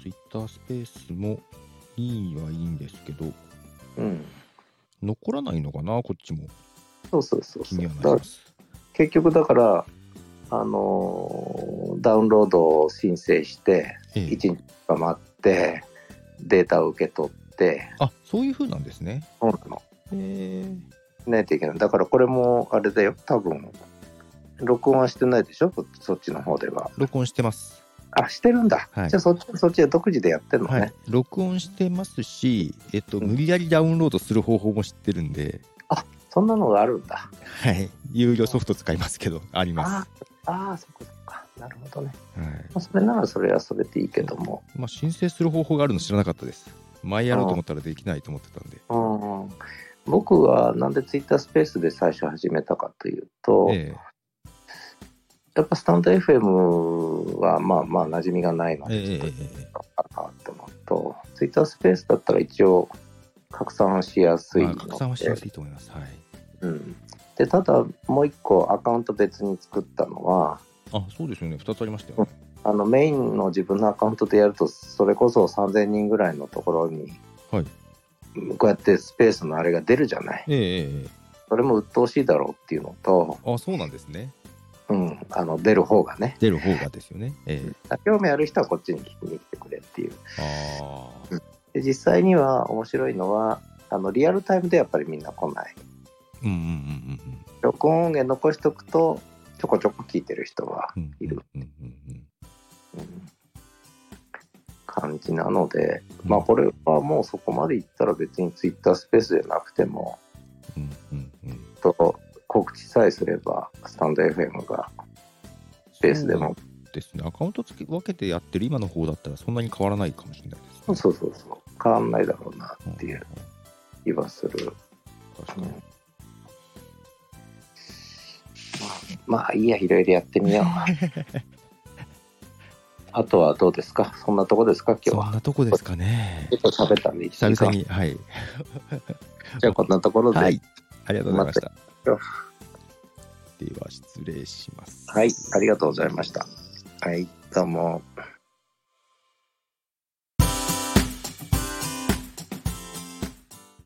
ツイッタースペースもいいはいいんですけど、うん。残らないのかな、こっちもそうそうそうそう。結局だから、あのーダウンロードを申請して、ええ1日か待って、データを受け取って、あそういう風なんですね。そうなの。へえ。ないといけない。だからこれもあれだよ、多分、録音はしてないでしょ？そそっちの方では。録音してます。あ、してるんだ。はいじゃあそっちそっちで独自でやってんのね。はい。録音してますし、えっと、無理やりダウンロードする方法も知ってるんで、そんなのがあるんだ。はい。有料ソフト使いますけど、ありまああー、そっかそっか。なるほどね。す。はい。まあ、それならそれはそれでいいけども。まあ、申請する方法があるの知らなかったです。前やろうと思ったらできないと思ってたんで。うん、僕はなんでツイッタースペースで最初始めたかというと、えやっぱスタンド FM はまあまあ馴染みがないので、ちょっとええかなと思うと、ツイッタースペースだったら一応拡散しやすいので、まあ拡散はしやすいと思います。はい。うん、でただもう一個アカウント別に作ったのは、あ、そうですよね。2つありましたよね。あのメインの自分のアカウントでやると、それこそ3000人ぐらいのところに、はいこうやってスペースのあれが出るじゃない。ええそれも鬱陶しいだろうっていうのと、えあ、そうなんですね。うん、あの出る方がね、出る方がですよね。ええ興味ある人はこっちに聞きに来てくれっていう。ああ。で実際には面白いのは、あのリアルタイムでやっぱりみんな来ない。うんうんうん録音音源残しておくと、ちょこちょこ聞いてる人はうんうん。いる、うんうんうんうん感じなので、うんまあこれはもうそこまでいったら別にツイッタースペースじゃなくても、うんうんうん。と告知さえすれば、スタンド FM がスペースでも、ですね。アカウントつけ分けてやってる今の方だったらそんなに変わらないかもしれないです、ね。そうそうそう変わんないだろうなうんっていう気はする。確かに。まあいいや、いろいろやってみよう。あとはどうですか？そんなとこですか？今日は。そんなとこですかね。ちょっと喋ったんで、久々に。に、はい。じゃあこんなところで。はい。ありがとうございました。では、失礼します。はい、ありがとうございました。はい、どうも。